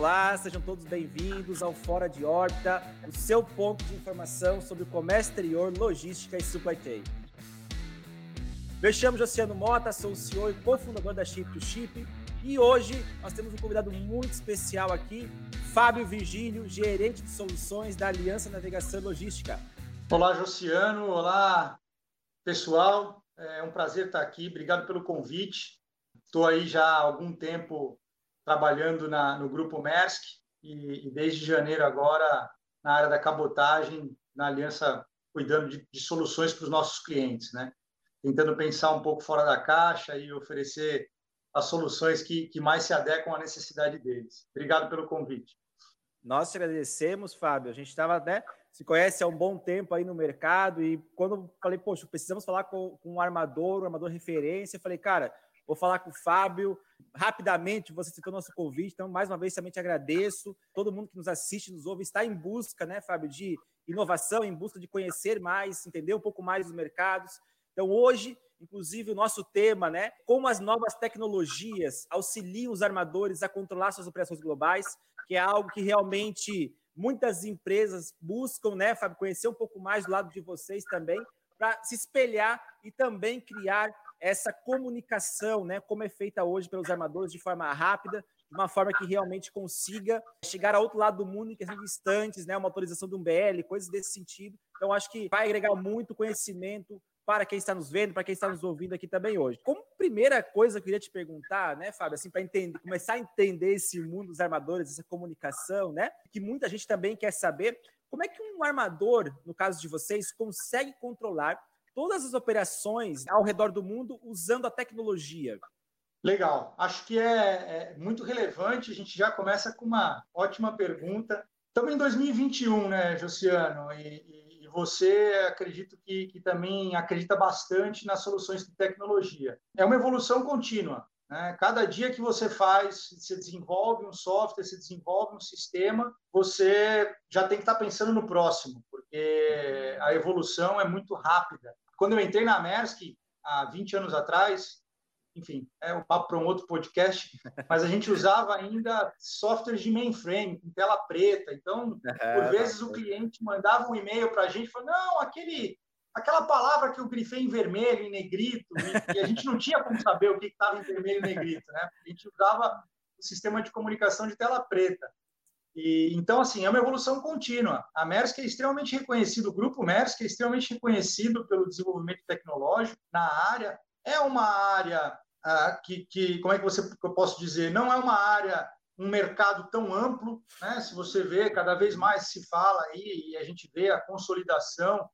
Olá, sejam todos bem-vindos ao Fora de Órbita, o seu ponto de informação sobre o comércio exterior, logística e supply chain. Me chamo Josiano Mota, sou o CEO e cofundador da Chip to Chip e hoje nós temos um convidado muito especial aqui, Fábio Virgílio, gerente de soluções da Aliança Navegação e Logística. Olá, Josiano. Olá, pessoal. É um prazer estar aqui. Obrigado pelo convite. Estou aí já há algum tempo trabalhando na, no Grupo Maersk e, e, desde janeiro agora na área da cabotagem, na aliança, cuidando de, de soluções para os nossos clientes, né? Tentando pensar um pouco fora da caixa e oferecer as soluções que, que mais se adequam à necessidade deles. Obrigado pelo convite. Nós agradecemos, Fábio. A gente estava, né, se conhece há um bom tempo aí no mercado e quando falei, poxa, precisamos falar com, com um armador, um armador referência, falei, cara, Vou falar com o Fábio. Rapidamente, você citou nosso convite, então, mais uma vez, também te agradeço. Todo mundo que nos assiste, nos ouve, está em busca, né, Fábio, de inovação, em busca de conhecer mais, entender um pouco mais dos mercados. Então, hoje, inclusive, o nosso tema, né, como as novas tecnologias auxiliam os armadores a controlar suas operações globais, que é algo que realmente muitas empresas buscam, né, Fábio, conhecer um pouco mais do lado de vocês também, para se espelhar e também criar essa comunicação, né, como é feita hoje pelos armadores de forma rápida, de uma forma que realmente consiga chegar ao outro lado do mundo em questões distantes, né, uma autorização de um BL, coisas desse sentido. Então, acho que vai agregar muito conhecimento para quem está nos vendo, para quem está nos ouvindo aqui também hoje. Como primeira coisa que eu queria te perguntar, né, Fábio, assim, para entender, começar a entender esse mundo dos armadores, essa comunicação, né, que muita gente também quer saber, como é que um armador, no caso de vocês, consegue controlar todas as operações ao redor do mundo usando a tecnologia? Legal, acho que é, é muito relevante. A gente já começa com uma ótima pergunta. Estamos em 2021, né, Josiano? E, e você acredito que, que, também acredita bastante nas soluções de tecnologia. É uma evolução contínua. Né? Cada dia que você faz, você desenvolve um software, você desenvolve um sistema, você já tem que estar pensando no próximo, porque a evolução é muito rápida. Quando eu entrei na Maersk, há 20 anos atrás, enfim, é um papo para um outro podcast, mas a gente usava ainda softwares de mainframe, com tela preta. Então, por vezes o cliente mandava um e-mail para a gente, falando, não, aquele, aquela palavra que eu grifei em vermelho, em negrito, e a gente não tinha como saber o que estava em vermelho e negrito, né? A gente usava o sistema de comunicação de tela preta. E, então, assim, é uma evolução contínua. A Maersk é extremamente reconhecido, o grupo Maersk é extremamente reconhecido pelo desenvolvimento tecnológico na área. É uma área ah, que, que, como é que você que eu posso dizer, não é uma área, um mercado tão amplo, né? Se você vê, cada vez mais se fala aí e a gente vê a consolidação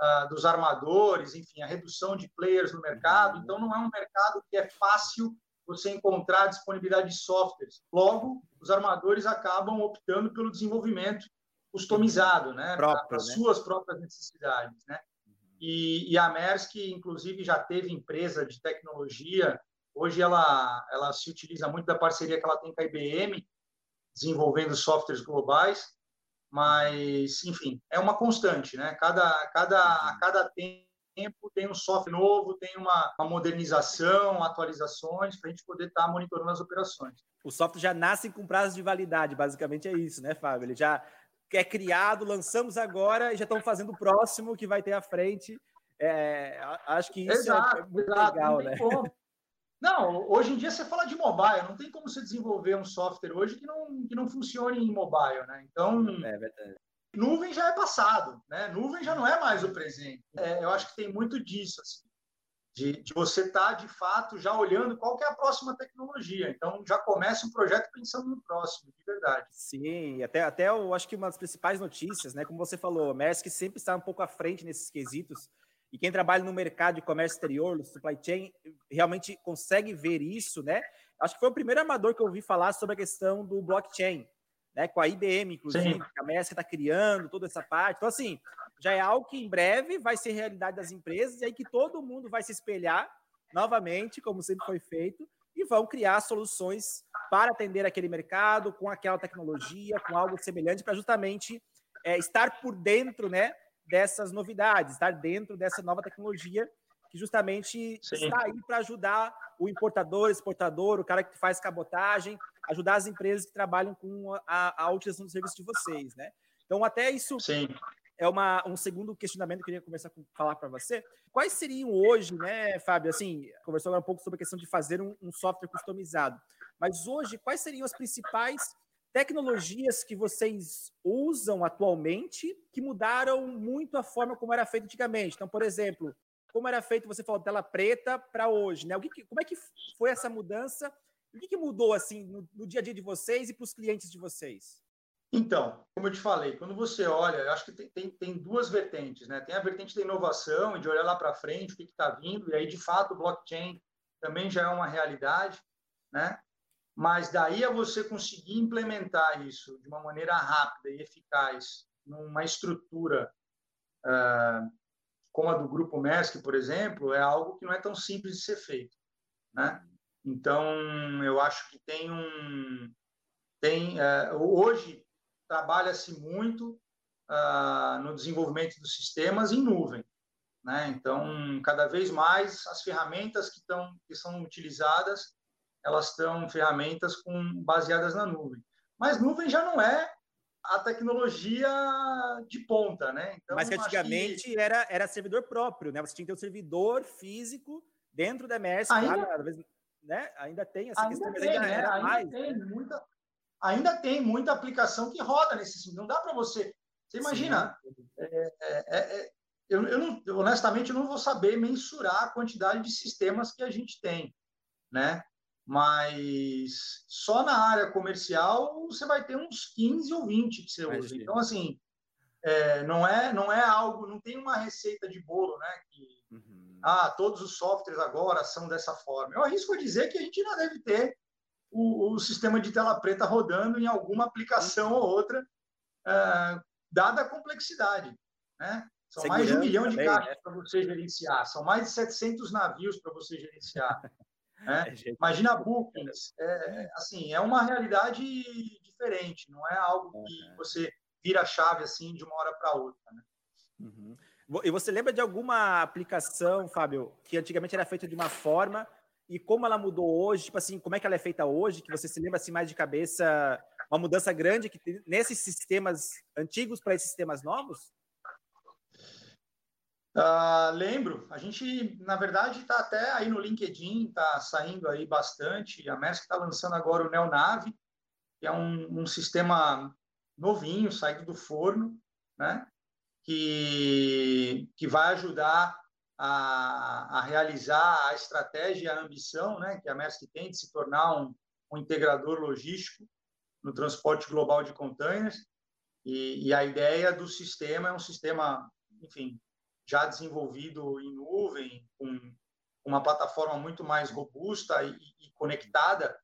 ah, dos armadores, enfim, a redução de players no mercado. Então, não é um mercado que é fácil você encontrar disponibilidade de softwares. Logo, os armadores acabam optando pelo desenvolvimento customizado, né, para né? suas próprias necessidades, né? E, e, a Maersk, inclusive, já teve empresa de tecnologia. Hoje ela ela se utiliza muito da parceria que ela tem com a IBM, desenvolvendo softwares globais. Mas, enfim, é uma constante, né? Cada cada a cada tempo tempo tem um software novo, tem uma, uma modernização, atualizações, para a gente poder estar tá monitorando as operações. O software já nasce com prazo de validade, basicamente é isso, né, Fábio? Ele já é criado, lançamos agora e já estão fazendo o próximo que vai ter à frente. É, acho que isso é exato, é muito exato, legal, não né? Como. Não, hoje em dia você fala de mobile, não tem como você desenvolver um software hoje que não, que não funcione em mobile, né? Então, é verdade nuvem já é passado, né? Nuvem já não é mais o presente. É, eu acho que tem muito disso, assim, de, de você estar, tá, de fato, já olhando qual é a próxima tecnologia. Então, já começa o projeto pensando no próximo, de verdade. Sim, até, até eu acho que uma das principais notícias, né? Como você falou, a Maersk sempre está um pouco à frente nesses quesitos, e quem trabalha no mercado de comércio exterior, no supply chain, realmente consegue ver isso, né? Acho que foi o primeiro amador que eu ouvi falar sobre a questão do blockchain, né, com a IBM, inclusive, Sim. a Messi está criando toda essa parte. Então, assim, já é algo que em breve vai ser realidade das empresas, e aí que todo mundo vai se espelhar novamente, como sempre foi feito, e vão criar soluções para atender aquele mercado com aquela tecnologia, com algo semelhante, para justamente é, estar por dentro né, dessas novidades, estar dentro dessa nova tecnologia que justamente Sim. está aí para ajudar o importador, exportador, o cara que faz cabotagem, ajudar as empresas que trabalham com a, a utilização do serviço de vocês, né? Então, até isso Sim. é uma, um segundo questionamento que eu queria começar a falar para você. Quais seriam hoje, né, Fábio? Assim, conversou agora um pouco sobre a questão de fazer um, um software customizado. Mas hoje, quais seriam as principais tecnologias que vocês usam atualmente que mudaram muito a forma como era feito antigamente? Então, por exemplo, como era feito, você falou, tela preta para hoje, né? O que, como é que foi essa mudança? O que, que mudou assim no, no, dia a dia de vocês e para os clientes de vocês? Então, como eu te falei, quando você olha, eu acho que tem, tem, tem duas vertentes, né? Tem a vertente da inovação, de olhar lá para frente, o que está vindo, e aí, de fato, o blockchain também já é uma realidade, né? Mas daí a você conseguir implementar isso de uma maneira rápida e eficaz numa estrutura uh, como a do Grupo MESC, por exemplo, é algo que não é tão simples de ser feito. Né? Então, eu acho que tem um... Tem, uh, hoje, trabalha-se muito uh, no desenvolvimento dos sistemas em nuvem. Né? Então, cada vez mais, as ferramentas que, estão, que são utilizadas elas estão ferramentas com, baseadas na nuvem. Mas nuvem já não é a tecnologia de ponta, né? Então, Mas que antigamente que... era, era servidor próprio, né? Você tinha que ter um servidor físico dentro da MS, ainda, claro, né? ainda tem essa ainda questão, tem, ainda, né? ainda mais, tem né? muita, ainda tem muita aplicação que roda nesse não dá para você. Você imagina? É, é, é, eu, eu não, honestamente eu não vou saber mensurar a quantidade de sistemas que a gente tem, né? mas só na área comercial você vai ter uns 15 ou 20 que você usa. Então, assim, é, não, é, não é algo, não tem uma receita de bolo, né? Que. Ah, todos os softwares agora são dessa forma. Eu arrisco a dizer que a gente ainda deve ter o, o sistema de tela preta rodando em alguma aplicação ou outra, é, dada a complexidade, né? São mais de um milhão de caixas né? para você gerenciar, são mais de 700 navios para você gerenciar. Né? É, Imagina bookings, é, assim, é uma realidade diferente, não é algo que você vira a chave assim de uma hora para outra. Né? Uhum. E você lembra de alguma aplicação, Fábio, que antigamente era feita de uma forma e como ela mudou hoje? Tipo assim, como é que ela é feita hoje? Que você se lembra assim mais de cabeça, uma mudança grande que nesses sistemas antigos para esses sistemas novos? Uh, lembro, a gente, na verdade, está até aí no LinkedIn, está saindo aí bastante. A Maersk está lançando agora o NeoNave, que é um, um, sistema novinho, saído do forno, né? Que, que vai ajudar a, a realizar a estratégia e a ambição né? que a Maersk tem de se tornar um, um integrador logístico no transporte global de containers. E, e a ideia do sistema é um sistema, enfim, já desenvolvido em nuvem, com uma plataforma muito mais robusta e, e conectada,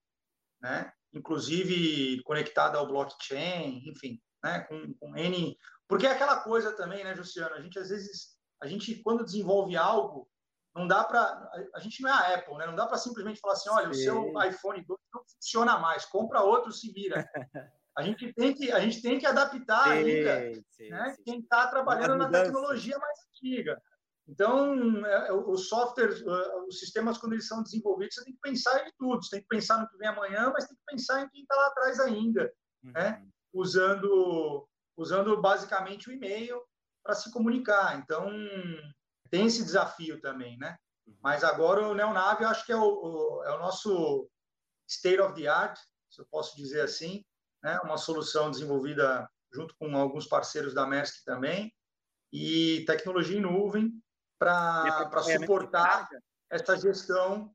né? inclusive conectada ao blockchain, enfim, né? com, com N. Porque é aquela coisa também, né, Luciano? A gente às vezes, a gente quando desenvolve algo, não dá para. A gente não é a Apple, né? Não dá para simplesmente falar assim: olha, Sim. o seu iPhone 2 não funciona mais, compra outro, se vira. A gente tem que, a gente tem que adaptar sim, ainda sim, né? sim. quem está trabalhando na tecnologia mais antiga. Então, é, os softwares, os sistemas, quando eles são desenvolvidos, você tem que pensar em tudo. Você tem que pensar no que vem amanhã, mas tem que pensar em quem está lá atrás ainda, uhum. né? usando, usando basicamente o e-mail para se comunicar. Então, tem esse desafio também, né? Uhum. Mas agora o Neonave, eu acho que é o, o, é o nosso state of the art, se eu posso dizer assim, né? uma solução desenvolvida junto com alguns parceiros da Maersk também, e tecnologia em nuvem para suportar essa gestão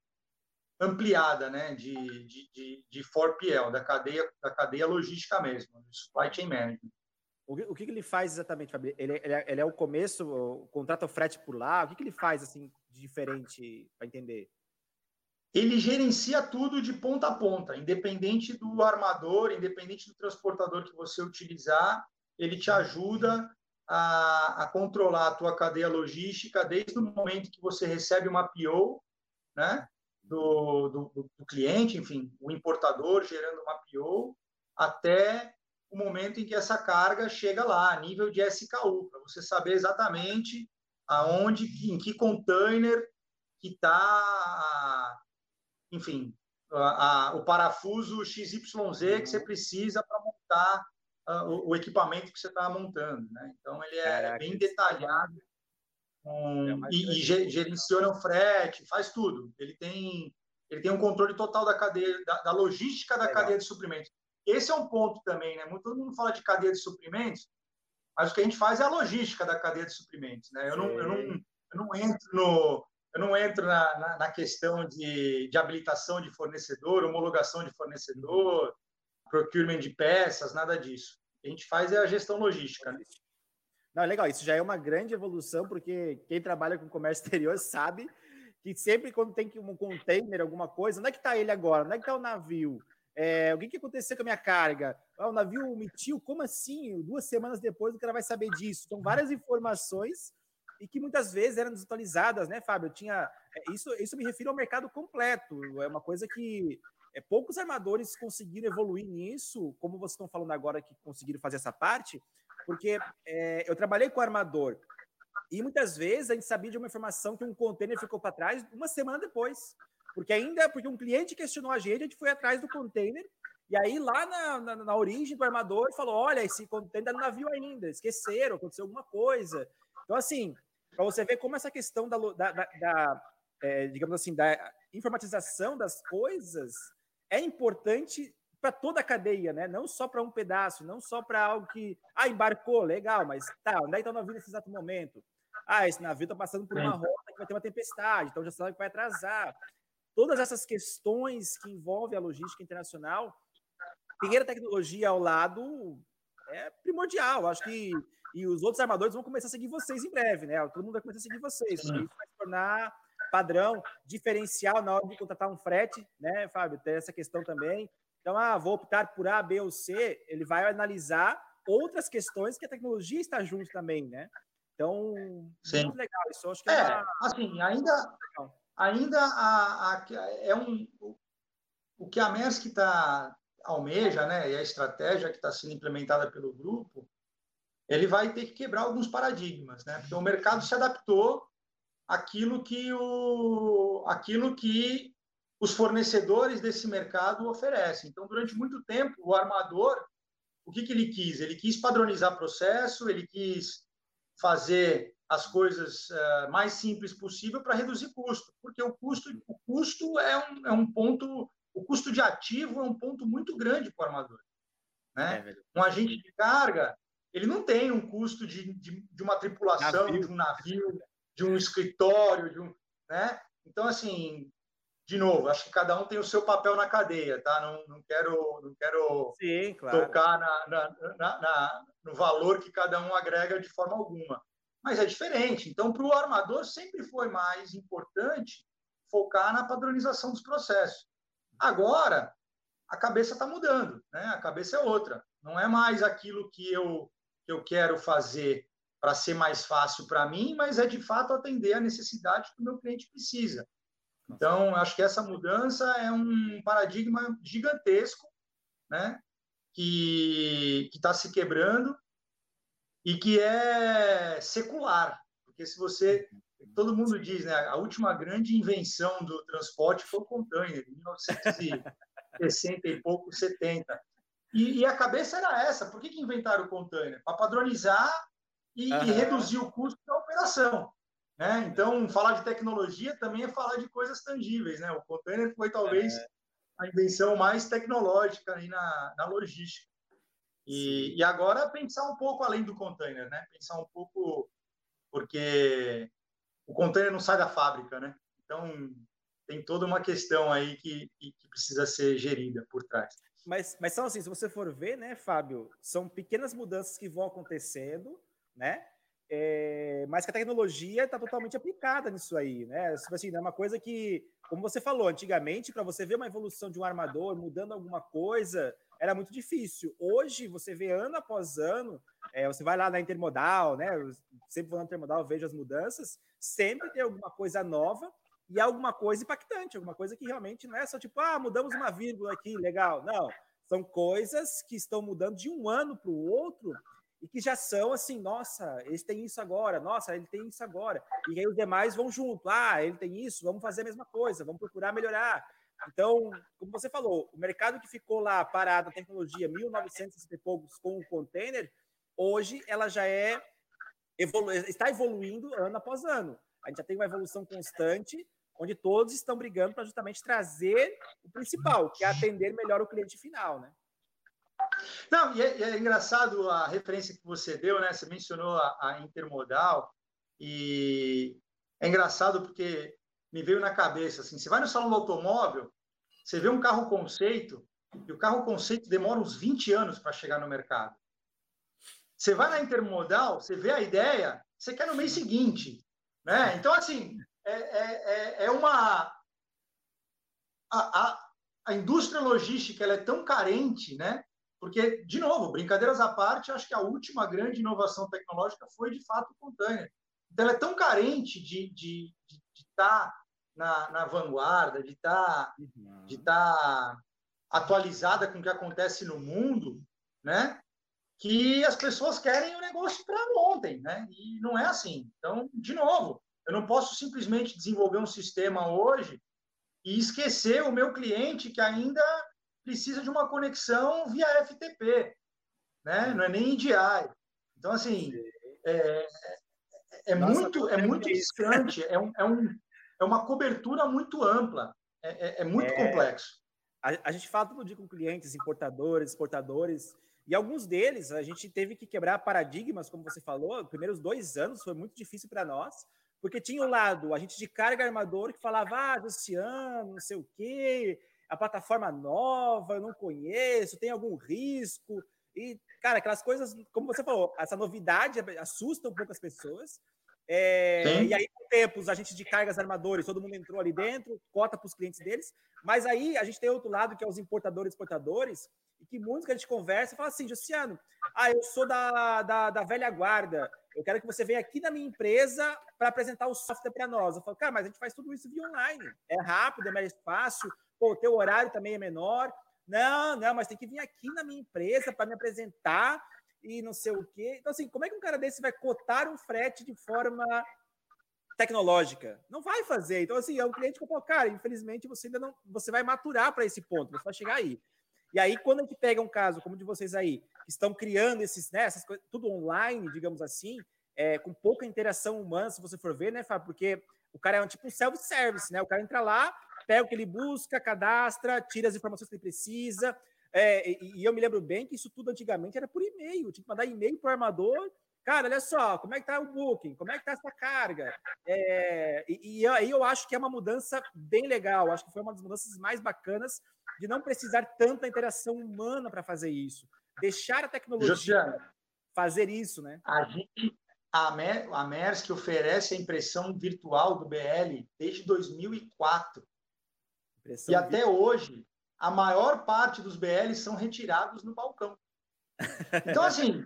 ampliada né, de, de, de, de 4PL, da cadeia, da cadeia logística mesmo, supply chain management. O que, o que ele faz exatamente, Fabio? Ele, ele, é, ele é o começo, contrata o frete por lá, o que, que ele faz assim de diferente para entender? ele gerencia tudo de ponta a ponta, independente do armador, independente do transportador que você utilizar, ele te ajuda a, a controlar a tua cadeia logística desde o momento que você recebe uma PO, né, do, do, do cliente, enfim, o importador gerando uma PO, até o momento em que essa carga chega lá, a nível de SKU, para você saber exatamente aonde, em que container que está, enfim, a, a, o parafuso XYZ que você uhum. precisa para montar uh, o, o, equipamento que você está montando. Né? Então, ele é Caraca, bem detalhado um, é e, e gerenciona o frete, faz tudo. Ele tem, ele tem um controle total da cadeia, da, da logística da Legal. cadeia de suprimentos. Esse é um ponto também, né? Todo mundo fala de cadeia de suprimentos, mas o que a gente faz é a logística da cadeia de suprimentos, né? Eu não, eu não, eu não entro no, eu não entro na, na, na, questão de, de habilitação de fornecedor, homologação de fornecedor, procurement de peças, nada disso. O que a gente faz é a gestão logística. Né? Não, é legal, isso já é uma grande evolução, porque quem trabalha com comércio exterior sabe que sempre quando tem um container, alguma coisa, onde é que está ele agora? Onde é que está o navio? É, o que, que aconteceu com a minha carga? Ah, o navio omitiu? Como assim? Duas semanas depois o cara vai saber disso. São várias informações e que muitas vezes eram desatualizadas, né, Fábio? Eu tinha é, isso, isso me refiro ao mercado completo. É uma coisa que é, poucos armadores conseguiram evoluir nisso, como vocês estão falando agora que conseguiram fazer essa parte, porque é, eu trabalhei com armador e muitas vezes a gente sabia de uma informação que um container ficou para trás uma semana depois. Porque ainda, porque um cliente questionou a gente, a gente foi atrás do container, e aí lá na, na, na origem do armador falou: olha, esse container está no navio ainda, esqueceram, aconteceu alguma coisa. Então, assim, para você ver como essa questão da, da, da, da é, digamos assim, da informatização das coisas é importante para toda a cadeia, né? Não só para um pedaço, não só para algo que ah, embarcou, legal, mas tá, onde é que está o navio nesse exato momento? Ah, esse navio está passando por uma rota que vai ter uma tempestade, então já sabe que vai atrasar todas essas questões que envolvem a logística internacional, ter a tecnologia ao lado é primordial. Acho que e os outros armadores vão começar a seguir vocês em breve, né? Todo mundo vai começar a seguir vocês. Isso vai se tornar padrão, diferencial na hora de contratar um frete, né, Fábio? Tem essa questão também. Então, ah, vou optar por A, B ou C. Ele vai analisar outras questões que a tecnologia está junto também, né? Então, Sim. muito legal. Isso acho que é, é uma... assim, ainda, ainda a, a, é um, o que a Maersk está almeja, né, e a estratégia que está sendo implementada pelo grupo, ele vai ter que quebrar alguns paradigmas, né, porque o mercado se adaptou àquilo que, o, àquilo que os fornecedores desse mercado oferecem. Então, durante muito tempo, o armador, o que, que ele quis? Ele quis padronizar processo, ele quis fazer as coisas uh, mais simples possível para reduzir custo, porque o custo, o custo é, um, é um ponto, o custo de ativo é um ponto muito grande para o armador. Né? É, um agente de carga, ele não tem um custo de, de, de uma tripulação, navio. de um navio, de um escritório, de um, né? Então, assim, de novo, acho que cada um tem o seu papel na cadeia, tá? Não, não quero, não quero Sim, claro. tocar na, na, na, na, no valor que cada um agrega de forma alguma mas é diferente. Então, para o armador, sempre foi mais importante focar na padronização dos processos. Agora, a cabeça está mudando, né? a cabeça é outra. Não é mais aquilo que eu, que eu quero fazer para ser mais fácil para mim, mas é de fato atender a necessidade que o meu cliente precisa. Então, acho que essa mudança é um paradigma gigantesco, né? que está se quebrando e que é secular, porque se você todo mundo diz, né, a última grande invenção do transporte foi o container, em 1960 e pouco, 70. E, e, a cabeça era essa, por que, que inventaram o container? Para padronizar e, uhum. e, reduzir o custo da operação. Né? Então, falar de tecnologia também é falar de coisas tangíveis. Né? O container foi talvez é. a invenção mais tecnológica aí na, na logística. E, e, agora pensar um pouco além do container, né? Pensar um pouco porque o container não sai da fábrica, né? Então tem toda uma questão aí que, que, precisa ser gerida por trás. Mas, mas são assim, se você for ver, né, Fábio, são pequenas mudanças que vão acontecendo, né? É, mas que a tecnologia está totalmente aplicada nisso aí, né? Tipo assim, é uma coisa que, como você falou, antigamente, para você ver uma evolução de um armador mudando alguma coisa, era muito difícil. Hoje, você vê ano após ano, é, você vai lá na Intermodal, né? Eu sempre vou na Intermodal, vejo as mudanças, sempre tem alguma coisa nova e alguma coisa impactante, alguma coisa que realmente não é só tipo, ah, mudamos uma vírgula aqui, legal. Não, são coisas que estão mudando de um ano para o outro e que já são assim, nossa, eles têm isso agora, nossa, ele tem isso agora. E aí os demais vão junto. Ah, ele tem isso, vamos fazer a mesma coisa, vamos procurar melhorar. Então, como você falou, o mercado que ficou lá parado, a tecnologia 1960 e poucos com o container, hoje ela já é evolu está evoluindo ano após ano. A gente já tem uma evolução constante, onde todos estão brigando para justamente trazer o principal, que é atender melhor o cliente final, né? Não, e é, é engraçado a referência que você deu, né? Você mencionou a, a intermodal e é engraçado porque me veio na cabeça assim, você vai no salão do automóvel, você vê um carro conceito e o carro conceito demora uns 20 anos para chegar no mercado. Você vai na intermodal, você vê a ideia, você quer no mês seguinte. Né? Então, assim, é, é, é, é uma. A, a, a, indústria logística ela é tão carente, né? Porque, de novo, brincadeiras à parte, acho que a última grande inovação tecnológica foi, de fato, o container. Então, ela é tão carente de estar de, de, de tá na, na, vanguarda, de estar tá, uhum. de tá atualizada com o que acontece no mundo, né? que as pessoas querem o negócio para ontem, né? E não é assim. Então, de novo, eu não posso simplesmente desenvolver um sistema hoje e esquecer o meu cliente que ainda precisa de uma conexão via FTP, né? Não é nem EDI. Então, assim, é, é Nossa, muito, é muito distante, é, um, é, um, é uma cobertura muito ampla, é, é, é muito é, complexo. A, a gente fala todo dia com clientes, importadores, exportadores, e alguns deles a gente teve que quebrar paradigmas, como você falou. Os primeiros dois anos foi muito difícil para nós, porque tinha o um lado, a gente de carga armador, que falava, ah, Luciano, não sei o quê, a plataforma nova, eu não conheço, tem algum risco. E, cara, aquelas coisas, como você falou, essa novidade assusta um pouco as pessoas. É, e aí, com tempos, a gente de cargas armadores, todo mundo entrou ali dentro, cota para os clientes deles. Mas aí a gente tem outro lado, que é os importadores exportadores, e que muitos que a gente conversa e fala assim, Luciano, ah, eu sou da, da, da, velha guarda, eu quero que você venha aqui na minha empresa para apresentar o software para nós. Eu falo, cara, mas a gente faz tudo isso via online, é rápido, é mais fácil, pô, o teu horário também é menor. Não, não, mas tem que vir aqui na minha empresa para me apresentar e não sei o quê. Então, assim, como é que um cara desse vai cotar um frete de forma tecnológica? Não vai fazer. Então, assim, é um cliente que eu falo, cara, infelizmente você ainda não, você vai maturar para esse ponto, você vai chegar aí. E aí, quando a gente pega um caso como o de vocês aí, que estão criando esses, né, essas coisas, tudo online, digamos assim, é, com pouca interação humana, se você for ver, né, Fábio? Porque o cara é um tipo um self-service, né? O cara entra lá, pega o que ele busca, cadastra, tira as informações que ele precisa. É, e, e, eu me lembro bem que isso tudo antigamente era por e-mail, tinha que mandar e-mail para o armador. Cara, olha só, como é que tá o booking? Como é que tá essa carga? É, e, e aí eu acho que é uma mudança bem legal, acho que foi uma das mudanças mais bacanas de não precisar tanta interação humana para fazer isso. Deixar a tecnologia fazer isso, né? A gente, a, Mer, a oferece a impressão virtual do BL desde 2004. Impressão e até hoje, a maior parte dos BLs são retirados no balcão. Então, assim,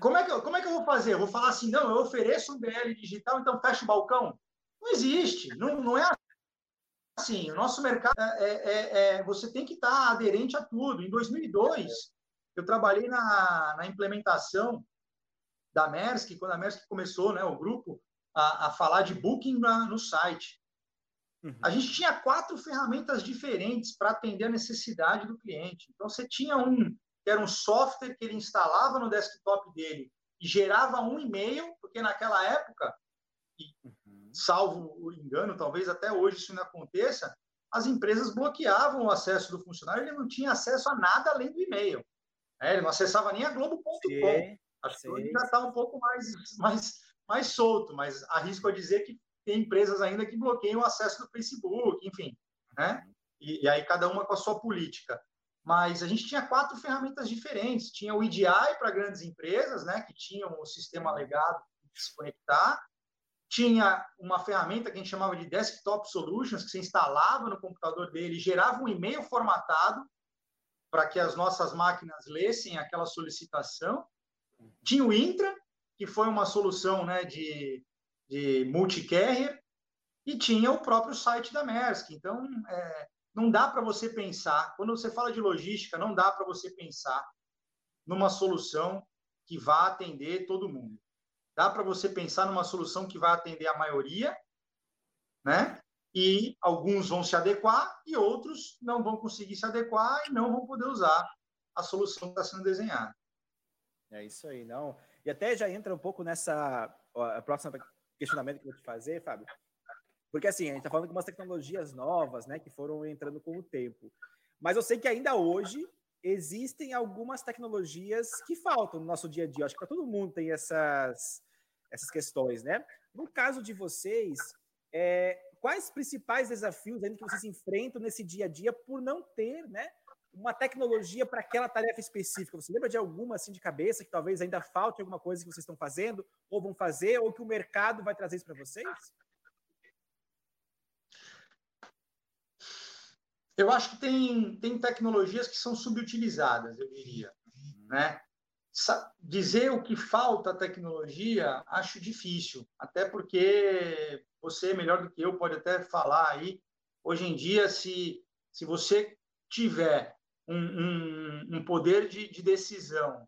como é, que eu, como é que eu vou fazer? Eu vou falar assim, não, eu ofereço um BL digital, então fecha o balcão? Não existe, não, não é assim, o nosso mercado, é, é, é, é você tem que estar aderente a tudo. Em 2002, eu trabalhei na, na implementação da Maersk, quando a Maersk começou, né, o grupo, a, a falar de booking na, no site. Uhum. A gente tinha quatro ferramentas diferentes para atender a necessidade do cliente. Então, você tinha um que era um software que ele instalava no desktop dele e gerava um e-mail, porque naquela época uhum. salvo o engano, talvez até hoje isso não aconteça, as empresas bloqueavam o acesso do funcionário, ele não tinha acesso a nada além do e-mail. É, ele não acessava nem a Globo.com. Acho que hoje já está um pouco mais, mais, mais solto, mas arrisco a dizer que tem empresas ainda que bloqueiam o acesso do Facebook, enfim. Né? E, e aí cada uma com a sua política. Mas a gente tinha quatro ferramentas diferentes. Tinha o EDI para grandes empresas, né, que tinham o sistema legado de se conectar tinha uma ferramenta que a gente chamava de Desktop Solutions, que você instalava no computador dele, gerava um e-mail formatado para que as nossas máquinas lessem aquela solicitação. Tinha o Intra, que foi uma solução né, de, de multi-carrier, e tinha o próprio site da Maersk. Então, é, não dá para você pensar, quando você fala de logística, não dá para você pensar numa solução que vá atender todo mundo. Dá para você pensar numa solução que vai atender a maioria, né? E alguns vão se adequar e outros não vão conseguir se adequar e não vão poder usar a solução que está sendo desenhada. É isso aí, não. E até já entra um pouco nessa ó, próxima questionamento que eu vou te fazer, Fábio. Porque assim, a gente está falando de umas tecnologias novas, né, que foram entrando com o tempo. Mas eu sei que ainda hoje existem algumas tecnologias que faltam no nosso dia a dia. acho que para todo mundo tem essas, essas questões, né? No caso de vocês, é, quais principais desafios ainda que vocês enfrentam nesse dia a dia por não ter, né, uma tecnologia para aquela tarefa específica? Você lembra de alguma assim de cabeça que talvez ainda falte alguma coisa que vocês estão fazendo ou vão fazer ou que o mercado vai trazer isso para vocês? Eu acho que tem, tem tecnologias que são subutilizadas, eu diria. Né? Dizer o que falta tecnologia, acho difícil, até porque você, melhor do que eu, pode até falar aí. Hoje em dia, se, se você tiver um, um, um poder de, de decisão,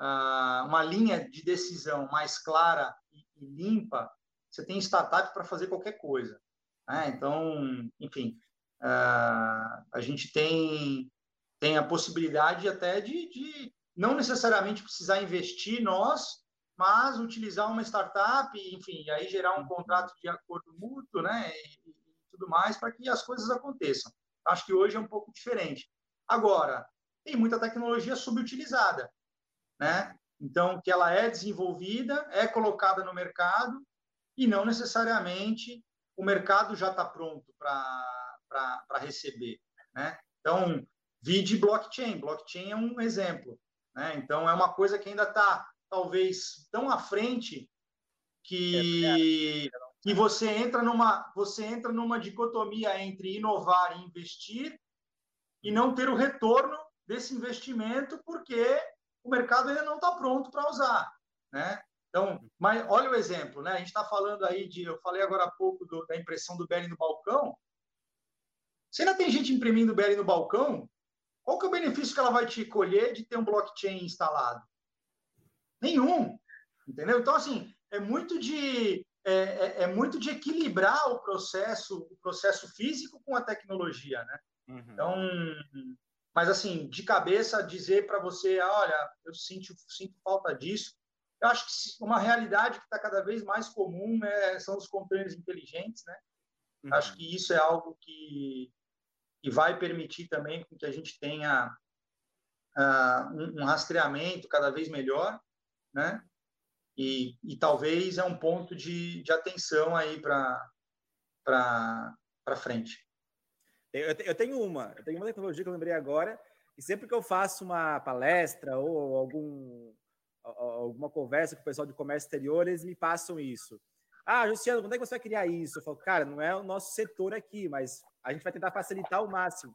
uh, uma linha de decisão mais clara e, e limpa, você tem startup para fazer qualquer coisa. Né? Então, enfim, Uh, a gente tem, tem a possibilidade até de, de não necessariamente precisar investir nós, mas utilizar uma startup, enfim, e aí gerar um contrato de acordo mútuo, né, e, e tudo mais, para que as coisas aconteçam. Acho que hoje é um pouco diferente. Agora, tem muita tecnologia subutilizada, né? Então, que ela é desenvolvida, é colocada no mercado e não necessariamente o mercado já está pronto para receber. Né? Então, vide blockchain. Blockchain é um exemplo. Né? Então, é uma coisa que ainda está, talvez, tão à frente que, que você, entra numa, você entra numa dicotomia entre inovar e investir e não ter o retorno desse investimento porque o mercado ainda não está pronto para usar. Né? Então, mas olha o exemplo, né? A gente está falando aí de, eu falei agora há pouco do, da impressão do Belly no balcão. Se ainda tem gente imprimindo BL no balcão, qual que é o benefício que ela vai te colher de ter um blockchain instalado? Nenhum. Entendeu? Então, assim, é muito de, é, é, é muito de equilibrar o processo, o processo físico com a tecnologia, né? Uhum. Então, mas assim, de cabeça, dizer para você, olha, eu sinto, sinto falta disso. Eu acho que uma realidade que está cada vez mais comum é, são os containers inteligentes, né? Uhum. Acho que isso é algo que, que vai permitir também que a gente tenha uh, um, um, rastreamento cada vez melhor, né? E, e talvez é um ponto de, de atenção aí para frente. Eu, tenho uma, eu tenho uma tecnologia que eu lembrei agora, e sempre que eu faço uma palestra ou algum, alguma conversa com o pessoal de comércio exterior, eles me passam isso. Ah, Luciano, quando é que você vai criar isso? Eu falo, cara, não é o nosso setor aqui, mas a gente vai tentar facilitar ao máximo.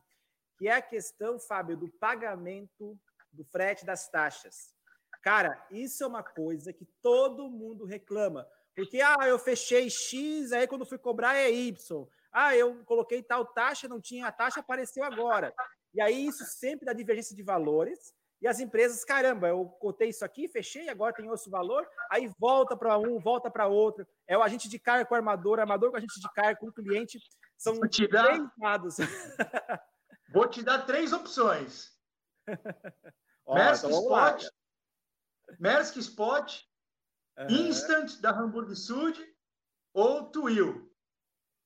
Que é a questão, Fábio, do pagamento do frete das taxas. Cara, isso é uma coisa que todo mundo reclama. Porque, ah, eu fechei X, aí quando fui cobrar é Y. Ah, eu coloquei tal taxa, não tinha a taxa, apareceu agora. E aí isso sempre dá divergência de valores e as empresas, caramba, eu cotei isso aqui, fechei, agora tem outro valor, aí volta para um, volta para outro. É o agente de carga com o armador, armador com agente de carga com o cliente. São Vou te dar... três lados. Vou te dar três opções. Ó, Maersk então Spot, Maersk Spot, uhum. Instant da Hamburg Sud ou Twill.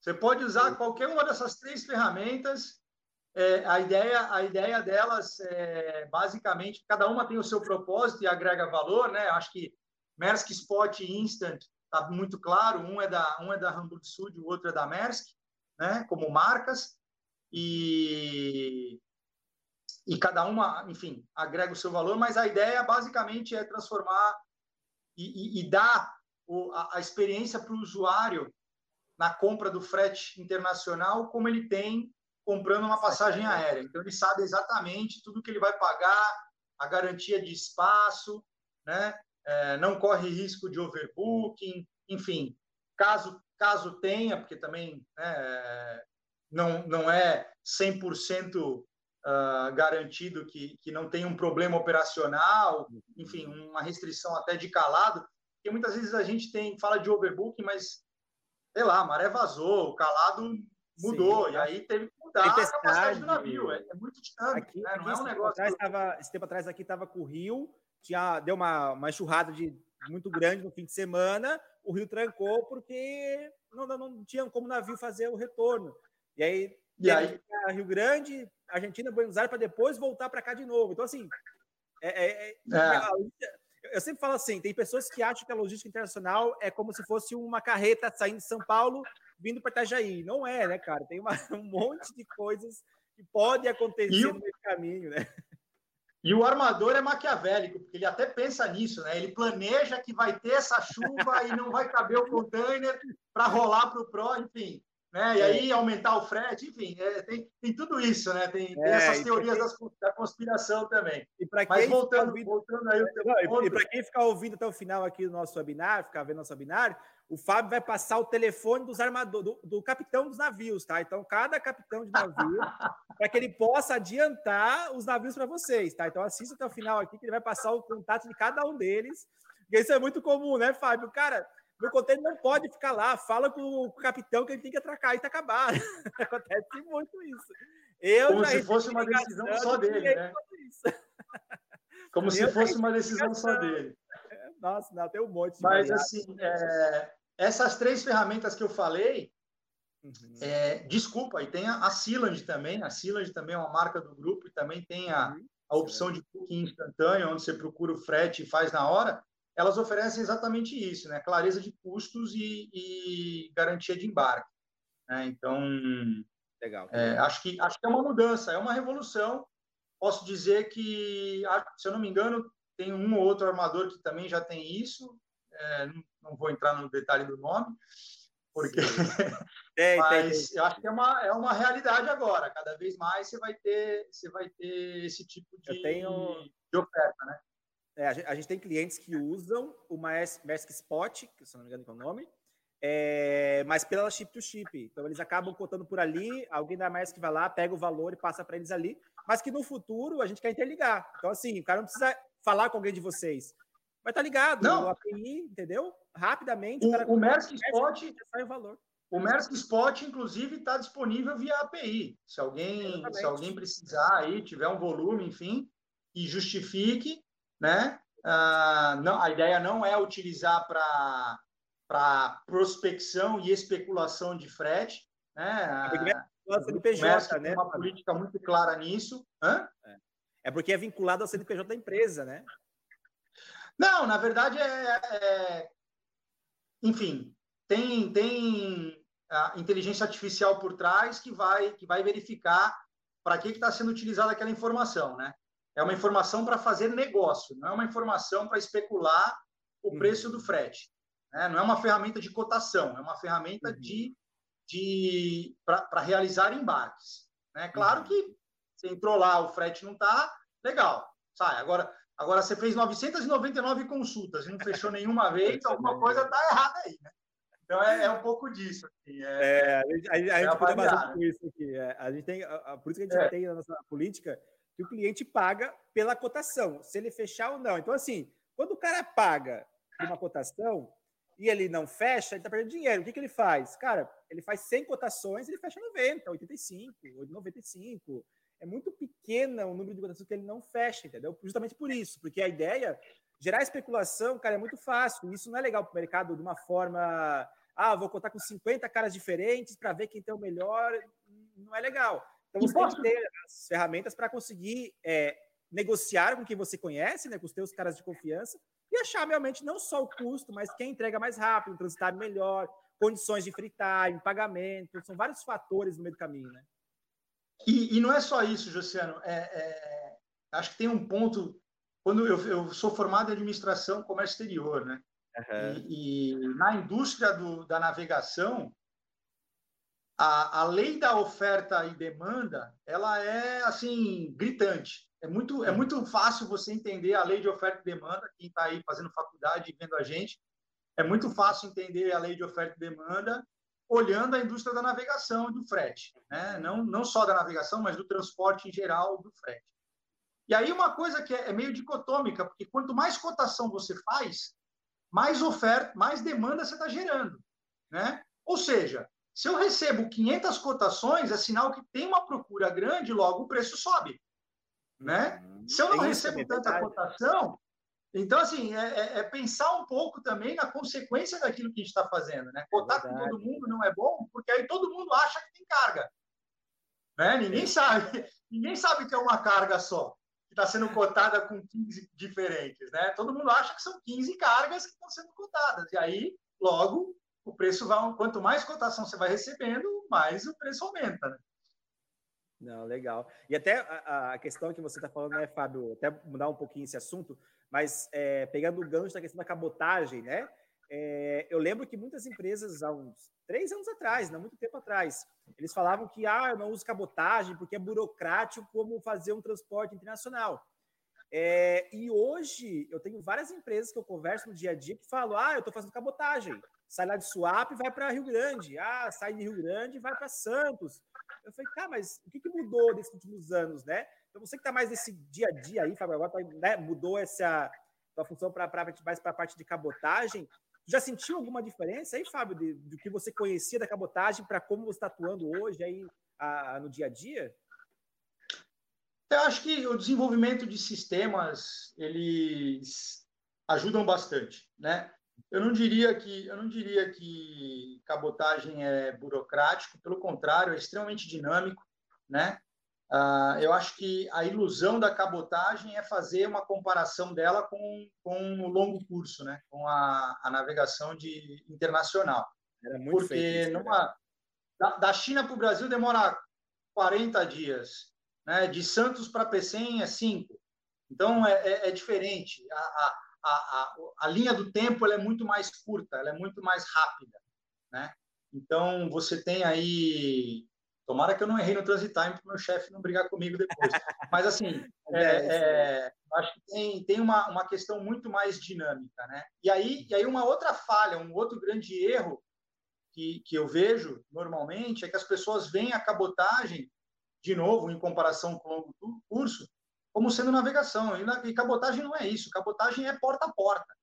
Você pode usar qualquer uma dessas três ferramentas é, a, ideia, a ideia delas é basicamente cada uma tem o seu propósito e agrega valor, né? Acho que Maersk Spot e Instant está muito claro. Um é da um é da Hamburg Sud, o outro é da Maersk, né? Como marcas e e cada uma, enfim, agrega o seu valor. Mas a ideia basicamente é transformar e, e, e dar o, a, a experiência para o usuário na compra do frete internacional como ele tem comprando uma passagem aérea. Então, ele sabe exatamente tudo que ele vai pagar, a garantia de espaço, né? É, não corre risco de overbooking, enfim, caso, caso tenha, porque também né, não, não é 100% uh, garantido que, que não tem um problema operacional, enfim, uma restrição até de calado, porque muitas vezes a gente tem fala de overbooking, mas sei lá, a maré vazou, o calado mudou, Sim, e aí teve que mudar a capacidade do navio. É, é muito dinâmico, aqui, né? não é um negócio. Atrás tava, esse tempo atrás aqui estava com o Rio, tinha, deu uma, uma enxurrada de, muito grande no fim de semana, o Rio trancou porque não, não, não tinha como o navio fazer o retorno. E aí, e aí? Rio Grande, Argentina, Buenos Aires, para depois voltar para cá de novo. Então, assim, é, é, é, é, eu sempre falo assim: tem pessoas que acham que a logística internacional é como se fosse uma carreta saindo de São Paulo vindo para Itajaí. Não é, né, cara? Tem uma, um monte de coisas que podem acontecer no meio caminho, né? E o armador é maquiavélico, porque ele até pensa nisso, né? Ele planeja que vai ter essa chuva e não vai caber o container para rolar para o Pro, enfim né? E é. aí aumentar o frete, enfim, é, tem, tem tudo isso, né? Tem, tem é, essas teorias da conspiração também. E para quem voltando, ouvindo... voltando aí E para quem ficar ouvindo até o final aqui do nosso webinar, ficar vendo nosso webinar, o Fábio vai passar o telefone dos armadores, do, do capitão dos navios, tá? Então, cada capitão de navio, para que ele possa adiantar os navios para vocês, tá? Então, assista até o final aqui, que ele vai passar o contato de cada um deles. Porque isso é muito comum, né, Fábio? Cara, meu container não pode ficar lá. Fala com o capitão que ele tem que atracar e tá acabado. Acontece muito isso. Eu Como se fosse uma decisão só dele, né? Como eu se fosse uma decisão só dele. Nossa, não, tem um monte. Mas, assim, é, essas três ferramentas que eu falei, uhum. é, desculpa, e tem a, a Sealand também. A Sealand também é uma marca do grupo e também tem a, uhum. a opção de booking instantâneo, onde você procura o frete e faz na hora elas oferecem exatamente isso, né? Clareza de custos e, e garantia de embarque. Né? Então, legal. É, acho que acho que é uma mudança, é uma revolução. Posso dizer que, se eu não me engano, tem um ou outro armador que também já tem isso. É, não vou entrar no detalhe do nome, porque tem, mas tem, eu acho que é uma, é uma realidade agora. Cada vez mais você vai ter você vai ter esse tipo de, tenho... de oferta, né? É, a, gente, a, gente, tem clientes que usam o Maersk Spot, que se não me engano é o nome, é, mas pela chip to chip. Então eles acabam cotando por ali, alguém da Maersk vai lá, pega o valor e passa para eles ali, mas que no futuro a gente quer interligar. Então, assim, o cara não precisa falar com alguém de vocês. Vai estar tá ligado não. no API, entendeu? Rapidamente. O, o, o Maersk Spot sai o valor. O Maersk Spot, inclusive, está disponível via API. Se alguém, se alguém precisar aí, tiver um volume, enfim, e justifique, né? Ah, não, a ideia não é utilizar para prospecção e especulação de frete, né? É CNPJ, né? Tem uma política muito clara nisso. Hã? É. é porque é vinculado ao CNPJ da empresa, né? Não, na verdade é, é enfim, tem tem inteligência artificial por trás que vai que vai verificar para que está sendo utilizada aquela informação, né? É uma informação para fazer negócio, não é uma informação para especular o uhum. preço do frete. Né? Não é uma ferramenta de cotação, é uma ferramenta uhum. de, de para realizar embarques. Né? Claro uhum. que você entrou lá, o frete não está, legal, sai. Agora, agora você fez 999 consultas e não fechou nenhuma vez, alguma coisa está errada aí. Né? Então é, é, um pouco disso. Assim, é, é, a gente, a, a gente bastante com isso aqui. É, a gente tem, a, por isso que a gente é. tem na nossa política que o cliente paga pela cotação, se ele fechar ou não. Então, assim, quando o cara paga uma cotação e ele não fecha, ele está perdendo dinheiro. O que, que ele faz? Cara, ele faz 100 cotações, ele fecha 90, 85, 95. É muito pequeno o número de cotações que ele não fecha, entendeu? Justamente por isso, porque a ideia, gerar especulação, cara, é muito fácil. Isso não é legal para o mercado de uma forma, ah, vou contar com 50 caras diferentes para ver quem tem o melhor. Não é legal. Então você posso... tem que ter as ferramentas para conseguir é, negociar com quem você conhece, né, com os teus caras de confiança, e achar realmente não só o custo, mas quem entrega mais rápido, transitar melhor, condições de free time, pagamento, são vários fatores no meio do caminho, né? E, e não é só isso, Josiano. É, é, acho que tem um ponto. Quando eu, eu sou formado em administração comércio exterior, né? Uhum. E, e, na indústria do, da navegação, a, a lei da oferta e demanda, ela é assim gritante. É muito, é muito fácil você entender a lei de oferta e demanda. Quem está aí fazendo faculdade e vendo a gente, é muito fácil entender a lei de oferta e demanda olhando a indústria da navegação e do frete, né? não, não só da navegação, mas do transporte em geral do frete. E aí uma coisa que é, é meio dicotômica, porque quanto mais cotação você faz, mais oferta, mais demanda você está gerando. Né? Ou seja, se eu recebo 500 cotações, é sinal que tem uma procura grande, logo o preço sobe. Né? Uhum. Se eu não recebo tanta cotação, então, assim, é, é, é, pensar um pouco também na consequência daquilo que a gente está fazendo. Né? Cotar é com todo mundo não é bom, porque aí todo mundo acha que tem carga. Né? Ninguém sabe, ninguém sabe que é uma carga só, que está sendo cotada com 15 diferentes. Né? Todo mundo acha que são 15 cargas que estão sendo cotadas. E aí, logo, o preço vai. Quanto mais cotação você vai recebendo, mais o preço aumenta. Né? Não, legal. E até a, a questão que você está falando, né, Fábio, até mudar um pouquinho esse assunto, mas é, pegando o gancho da questão da cabotagem, né? É, eu lembro que muitas empresas, há uns três anos atrás, não muito tempo atrás, eles falavam que ah, eu não uso cabotagem porque é burocrático como fazer um transporte internacional. É, e hoje eu tenho várias empresas que eu converso no dia a dia que falam: ah, eu estou fazendo cabotagem. Sai lá de Suape e vai para Rio Grande. Ah, sai de Rio Grande e vai para Santos. Eu falei, tá, mas o que, que mudou nesses últimos anos, né? Então, você que está mais nesse dia a dia aí, Fábio, agora tá, né, mudou essa tua função para mais para a parte de cabotagem. Já sentiu alguma diferença aí, Fábio, de, do que você conhecia da cabotagem para como você está atuando hoje aí a, no dia a dia? Eu acho que o desenvolvimento de sistemas eles ajudam bastante, né? Eu não diria que eu não diria que cabotagem é burocrático, pelo contrário, é extremamente dinâmico, né? Uh, eu acho que a ilusão da cabotagem é fazer uma comparação dela com, com o longo curso, né? com a, a navegação de, internacional. Porque isso, numa, da, da, China para o Brasil demora 40 dias, né? de Santos para Pecém é 5. Então é, é, é diferente. A, a, a, a, linha do tempo é muito mais curta, ela é muito mais rápida. Né? Então você tem aí Tomara que eu não errei no transit time para o meu chefe não brigar comigo depois. Mas, assim, é, é, acho que tem, tem uma, uma questão muito mais dinâmica. Né? E, aí, e aí, uma outra falha, um outro grande erro que, que eu vejo normalmente é que as pessoas veem a cabotagem, de novo, em comparação com o longo curso, como sendo navegação. E, na, e cabotagem não é isso. Cabotagem é porta a porta.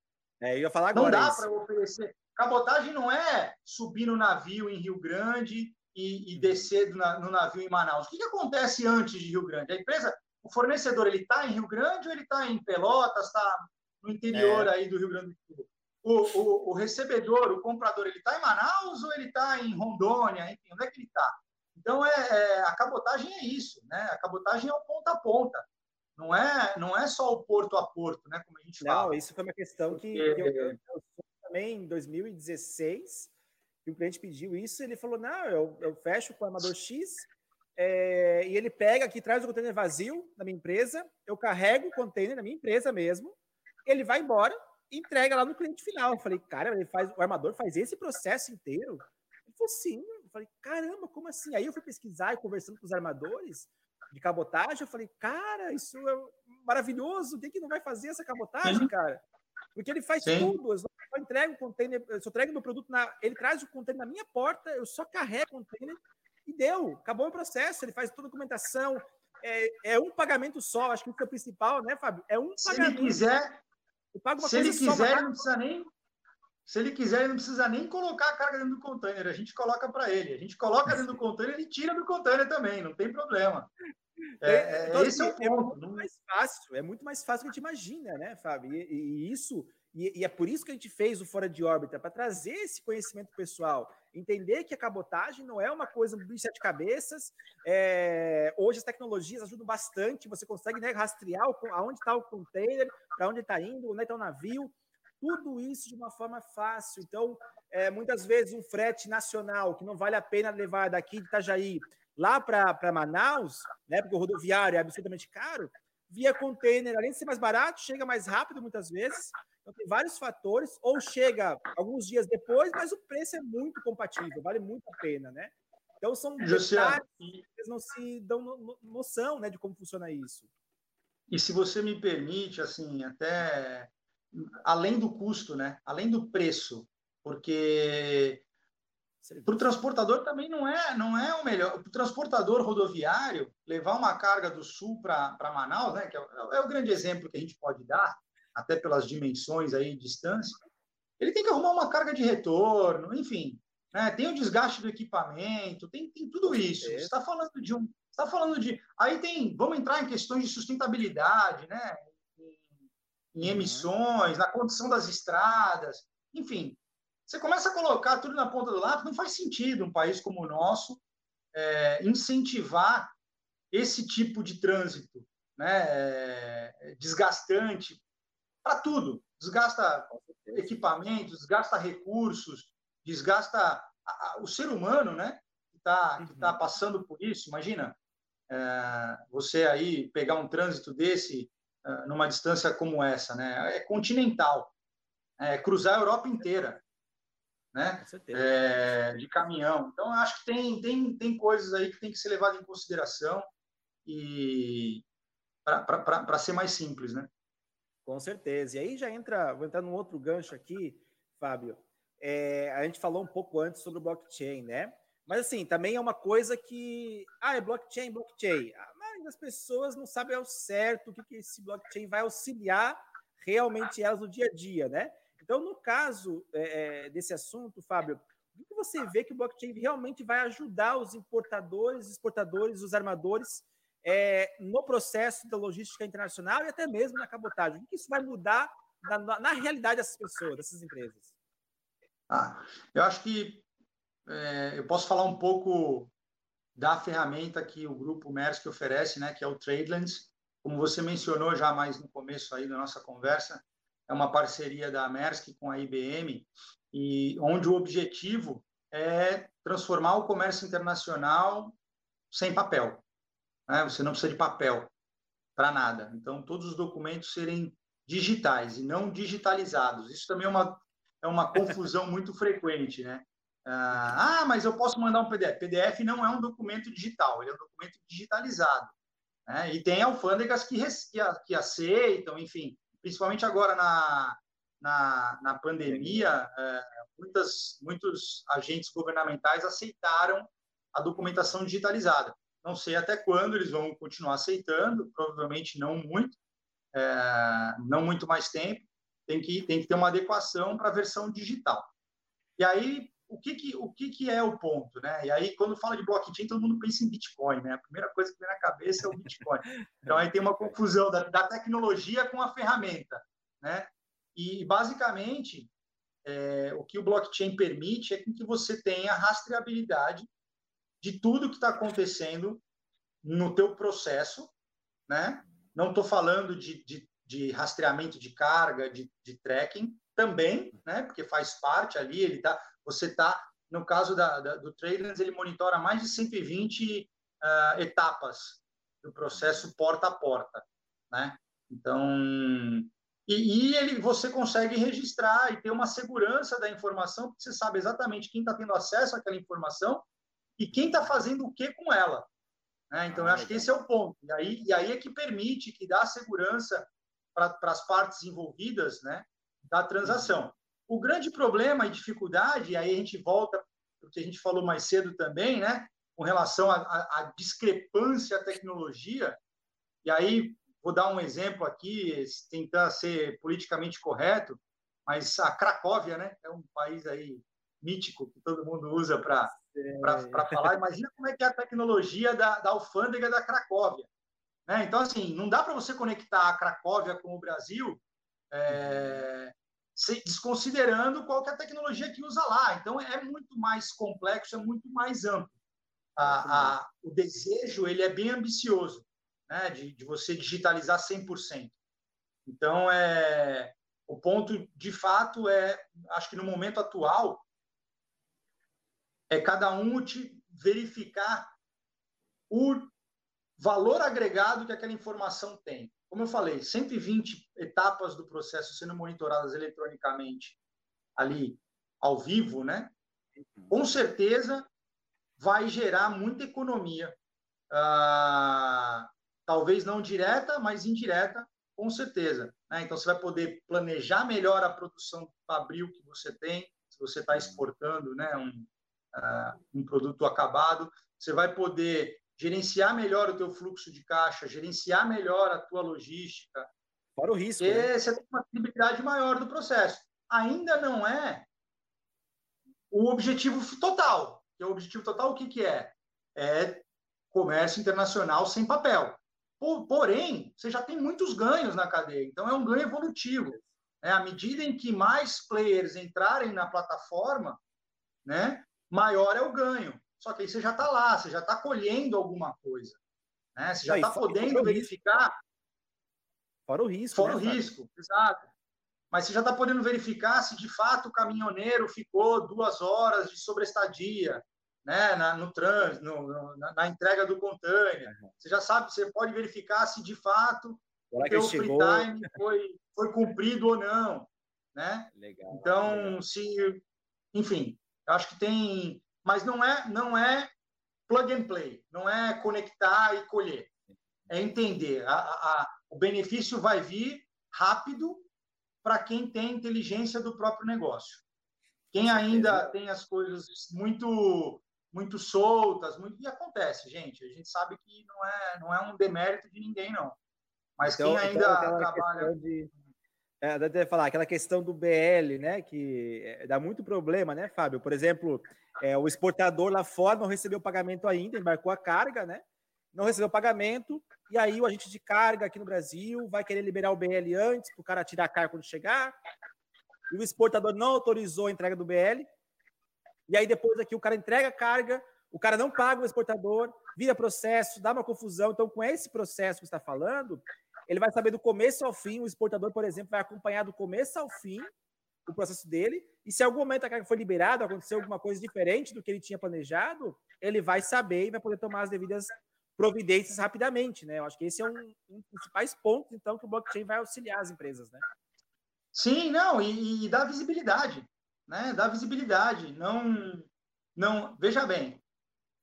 É, eu ia falar agora. Não dá para oferecer. Cabotagem não é subir no navio em Rio Grande e, e descer do, no navio em Manaus. O que, que, acontece antes de Rio Grande? A empresa, o fornecedor, ele está em Rio Grande ou ele está em Pelotas, está no interior é. aí do Rio Grande do Sul? O, o, o recebedor, o comprador, ele está em Manaus ou ele está em Rondônia? Enfim, onde é que ele está? Então, é, é, a cabotagem é isso, né? A cabotagem é o ponta a ponta. Não é, não é só o porto a porto, né? Como a gente não, fala. Não, isso foi uma questão que, Porque... que eu, eu, eu também em 2016 e o cliente pediu isso, ele falou: não, eu, eu fecho com o armador X, é, e ele pega aqui, traz o container vazio da minha empresa, eu carrego o container na minha empresa mesmo, ele vai embora e entrega lá no cliente final. Eu falei, cara, ele faz, o armador faz esse processo inteiro? Ele falou, sim. Eu falei, caramba, como assim? Aí eu fui pesquisar e conversando com os armadores de cabotagem, eu falei, cara, isso é maravilhoso, quem que não vai fazer essa cabotagem, cara? Porque ele faz Sim. tudo, eu só entrego o container, eu só entrego meu produto na. Ele traz o container na minha porta, eu só carrego o container e deu, acabou o processo, ele faz toda a documentação. É, é um pagamento só, acho que isso é o principal, né, Fábio? É um se pagamento. Ele quiser, se ele quiser, ele não precisa nem. Se ele quiser, ele não precisa nem colocar a carga dentro do container, a gente coloca para ele. A gente coloca dentro do container e tira do container também, não tem problema. É, é, então, esse é o assim, é ponto. É muito mais fácil, é muito mais fácil do que a gente imagina, né, Fábio? E, e isso, e, e, é por isso que a gente fez o Fora de Órbita, para trazer esse conhecimento pessoal, entender que a cabotagem não é uma coisa de sete cabeças. É, hoje as tecnologias ajudam bastante, você consegue né, rastrear o, aonde está o container, para onde está indo, onde está o navio, tudo isso de uma forma fácil. Então, é, muitas vezes um frete nacional que não vale a pena levar daqui de Itajaí lá para Manaus, né, porque o rodoviário é absolutamente caro, via container, além de ser mais barato, chega mais rápido muitas vezes. Então tem vários fatores, ou chega alguns dias depois, mas o preço é muito compatível, vale muito a pena, né? Então são detalhes que eles não se dão noção né, de como funciona isso. E se você me permite, assim, até além do custo, né? Além do preço, porque Para o transportador também não é, não é o melhor. Para o transportador rodoviário, levar uma carga do sul para Manaus, né, que é, é, o grande exemplo que a gente pode dar, até pelas dimensões aí, distância, ele tem que arrumar uma carga de retorno, enfim, né, tem o desgaste do equipamento, tem, tem tudo isso. Você está falando de um. está falando de. Aí tem. Vamos entrar em questões de sustentabilidade, né? Em, em uhum. emissões, na condição das estradas, enfim, você começa a colocar tudo na ponta do lápis, não faz sentido um país como o nosso é, incentivar esse tipo de trânsito né, é, desgastante para tudo. Desgasta equipamentos, desgasta recursos, desgasta a, a, o ser humano, né? Que está tá uhum. passando por isso. Imagina é, você aí pegar um trânsito desse é, numa distância como essa, né? É continental, é cruzar a Europa inteira né? É, de caminhão. Então, acho que tem, tem, tem coisas aí que tem que ser levado em consideração e para ser mais simples, né? Com certeza. E aí já entra, vou entrar num outro gancho aqui, Fábio. É, a gente falou um pouco antes sobre o blockchain, né? Mas assim, também é uma coisa que. Ah, é blockchain, blockchain. Ah, mas as pessoas não sabem ao certo o que, que esse blockchain vai auxiliar realmente elas no dia a dia, né? Então, no caso é, é, desse assunto, Fábio, o que você vê que o blockchain realmente vai ajudar os importadores, exportadores, os armadores é, no processo da logística internacional e até mesmo na cabotagem? O que isso vai mudar na, na realidade dessas pessoas, dessas empresas? Ah, eu acho que é, eu posso falar um pouco da ferramenta que o grupo Maersk oferece, né, que é o Tradelands. Como você mencionou já mais no começo aí da nossa conversa, é uma parceria da Maersk com a IBM, e onde o objetivo é transformar o comércio internacional sem papel. Né? Você não precisa de papel para nada. Então, todos os documentos serem digitais e não digitalizados. Isso também é uma, é uma confusão muito frequente, né? Ah, ah, mas eu posso mandar um PDF. PDF não é um documento digital, ele é um documento digitalizado. Né? E tem alfândegas que, que, que aceitam, enfim, principalmente agora na, na, na pandemia, é, muitas, muitos agentes governamentais aceitaram a documentação digitalizada. Não sei até quando eles vão continuar aceitando, provavelmente não muito, é, não muito mais tempo. Tem que, tem que ter uma adequação para a versão digital. E aí, o que, que, o que, que é o ponto? Né? E aí, quando fala de blockchain, todo mundo pensa em Bitcoin. Né? A primeira coisa que vem na cabeça é o Bitcoin. Então, aí tem uma confusão da, da tecnologia com a ferramenta. Né? E, basicamente, é, o que o blockchain permite é que você tenha rastreabilidade de tudo que está acontecendo no teu processo. Né? Não estou falando de, de, de, rastreamento de carga, de, de tracking, também, né? porque faz parte ali, ele está você está, no caso da, da, do Trailers, ele monitora mais de 120 uh, ah, etapas do processo porta a porta, né? Então, e, e, ele, você consegue registrar e ter uma segurança da informação, porque você sabe exatamente quem está tendo acesso àquela informação e quem está fazendo o que com ela. Né? Então, eu acho que esse é o ponto. E aí, e aí é que permite, que dá segurança para as partes envolvidas né, da transação. O grande problema e dificuldade, e aí a gente volta para o que a gente falou mais cedo também, né, com relação à discrepância à tecnologia, e aí vou dar um exemplo aqui, tentar ser politicamente correto, mas a Cracóvia, né, é um país aí mítico que todo mundo usa para falar. Imagina como é que é a tecnologia da, da alfândega da Cracóvia. Né? Então, assim, não dá para você conectar a Cracóvia com o Brasil é, desconsiderando qual que é a tecnologia que usa lá. Então, é muito mais complexo, é muito mais amplo. A, a, o desejo ele é bem ambicioso, né? de, de você digitalizar 100%. Então, é, o ponto, de fato, é, acho que no momento atual, é cada um verificar o valor agregado que aquela informação tem como eu falei, 120 etapas do processo sendo monitoradas eletronicamente ali ao vivo, né? Com certeza vai gerar muita economia, ah, talvez não direta, mas indireta, com certeza. Né? Então você vai poder planejar melhor a produção fabril que você tem, se você está exportando, né? Um, uh, um produto acabado, você vai poder gerenciar melhor o teu fluxo de caixa, gerenciar melhor a tua logística. Fora o risco. Né? você tem uma visibilidade maior do processo. Ainda não é o objetivo total. O objetivo total, o que, que é? É comércio internacional sem papel. Porém, você já tem muitos ganhos na cadeia, então é um ganho evolutivo. Né? À medida em que mais players entrarem na plataforma, né, maior é o ganho. Só que aí você já está lá, você já está colhendo alguma coisa. Né? Você já está podendo verificar. Fora o risco. Fora né, o risco, exato. Mas você já está podendo verificar se de fato o caminhoneiro ficou duas horas de sobrestadia, né, na, no trânsito, no, no, na, na, entrega do container. Você já sabe, você pode verificar se de fato o teu free time foi, foi cumprido ou não, né? Legal, então, legal. se, enfim, acho que tem, mas não é, não é plug and play, não é conectar e colher, é entender. A, a, o benefício vai vir rápido para quem tem inteligência do próprio negócio. Quem ainda tem as coisas muito muito soltas, muito e acontece, gente. A gente sabe que não é não é um demérito de ninguém não. Mas então, quem ainda então, trabalha de... É, falar aquela questão do BL, né? Que é, dá muito problema, né, Fábio? Por exemplo, é, o exportador lá fora não recebeu o pagamento ainda, embarcou a carga, né? Não recebeu o pagamento, e aí o agente de carga aqui no Brasil vai querer liberar o BL antes para o cara tirar a carga quando chegar. E o exportador não autorizou a entrega do BL, e aí depois aqui o cara entrega a carga, o cara não paga o exportador, vira processo, dá uma confusão. Então, com esse processo que está falando, ele vai saber do começo ao fim. O exportador, por exemplo, vai acompanhar do começo ao fim o processo dele. E se algum momento a carga foi liberada, aconteceu alguma coisa diferente do que ele tinha planejado, ele vai saber e vai poder tomar as devidas providências rapidamente, né? Eu acho que esse é um, um dos principais pontos, então, que o blockchain vai auxiliar as empresas, né? Sim, não, e, e dá visibilidade né? Dá visibilidade. Não, não. Veja bem,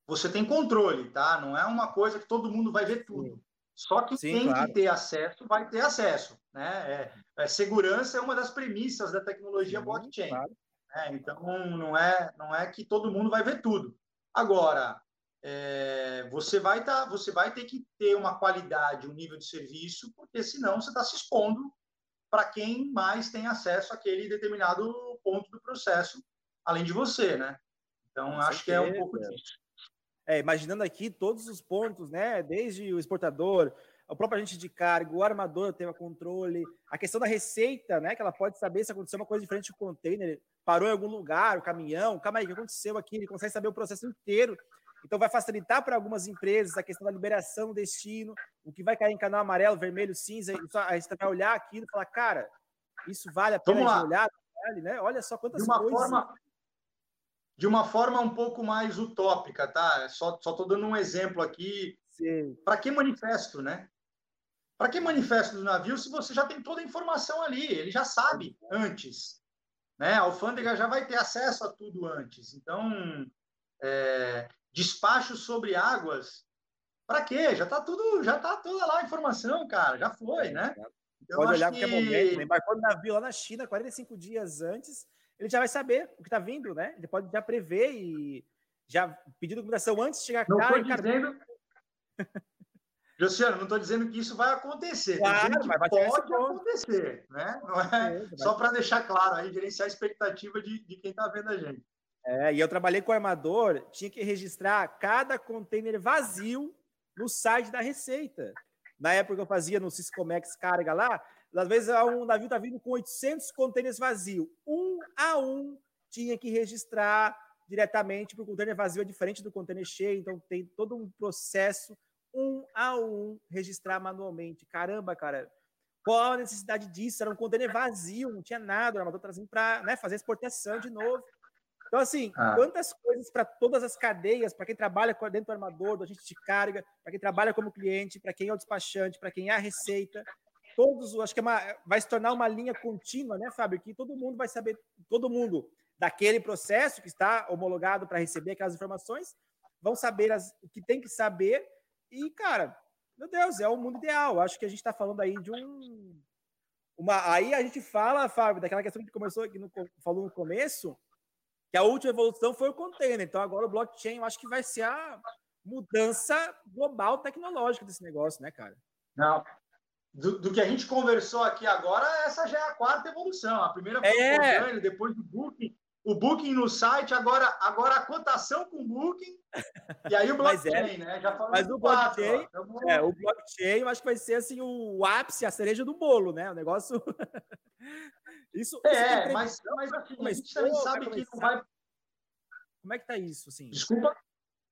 você tem controle, tá? Não é uma coisa que todo mundo vai ver tudo. Sim. Só que Sim, tem claro. que ter acesso, vai ter acesso, né? É, é, segurança é uma das premissas da tecnologia Sim, blockchain. Claro. Né? Então não é, não é que todo mundo vai ver tudo. Agora, é, você vai tá, você vai ter que ter uma qualidade, um nível de serviço, porque senão você está se expondo para quem mais tem acesso àquele determinado ponto do processo, além de você, né? Então, Com acho certeza. que é um pouco disso. É, imaginando aqui todos os pontos, né? Desde o exportador, o próprio agente de cargo, o armador tem o controle, a questão da receita, né? Que ela pode saber se aconteceu uma coisa diferente no container, parou em algum lugar, o caminhão, calma aí, o que aconteceu aqui? Ele consegue saber o processo inteiro. Então vai facilitar para algumas empresas a questão da liberação do destino, o que vai cair em canal amarelo, vermelho, cinza, a gente vai olhar aquilo e falar, cara, isso vale a pena olhar, vale, né? Olha só quantas de uma coisas. Forma, de uma forma um pouco mais utópica, tá? Só só tô dando um exemplo aqui. Para que manifesto, né? Para que manifesto do navio se você já tem toda a informação ali? Ele já sabe antes, né? A alfândega já vai ter acesso a tudo antes. Então, é, despacho sobre águas, para quê? Já está tudo, já tá toda lá a informação, cara, já foi, né? Então, Pode olhar que... qualquer momento, né? embarcou no navio lá na China, 45 dias antes, ele já vai saber o que está vindo, né? Ele pode já prever e já pedir documentação antes de chegar não cá. Não dizendo... Luciano, não estou dizendo que isso vai acontecer. Claro, mas pode acontecer, né? Não é, é só para deixar claro aí, gerenciar a expectativa de, de quem está vendo a gente. É, e eu trabalhei com armador, tinha que registrar cada container vazio no site da Receita. Na época que eu fazia no Ciscomex carga lá, às vezes um navio está vindo com 800 containers vazios. Um a um tinha que registrar diretamente, porque o container vazio é diferente do container cheio, então tem todo um processo, um a um, registrar manualmente. Caramba, cara, qual a necessidade disso? Era um container vazio, não tinha nada, o armador trazendo para né, fazer exportação de novo. Então, assim, ah. quantas coisas para todas as cadeias, para quem trabalha dentro do armador, do agente de carga, para quem trabalha como cliente, para quem é o despachante, para quem é a receita, todos, acho que é uma, vai se tornar uma linha contínua, né, Fábio? Que todo mundo vai saber, todo mundo daquele processo que está homologado para receber aquelas informações, vão saber as, o que tem que saber. E, cara, meu Deus, é o mundo ideal. Acho que a gente está falando aí de um. Uma, aí a gente fala, Fábio, daquela questão que começou, que falou no começo, que a última evolução foi o container. Então agora o blockchain eu acho que vai ser a mudança global tecnológica desse negócio, né, cara? Não. Do, do que a gente conversou aqui agora, essa já é a quarta evolução. A primeira foi é. o container, depois do booking, o booking no site, agora, agora a cotação com booking, e aí o blockchain, é, né? Já mas o blockchain, quatro, é, o blockchain, eu acho que vai ser assim o ápice, a cereja do bolo, né? O negócio. isso, é, isso mas, mas assim, a gente também sabe que não vai. Como é que tá isso, assim? Desculpa.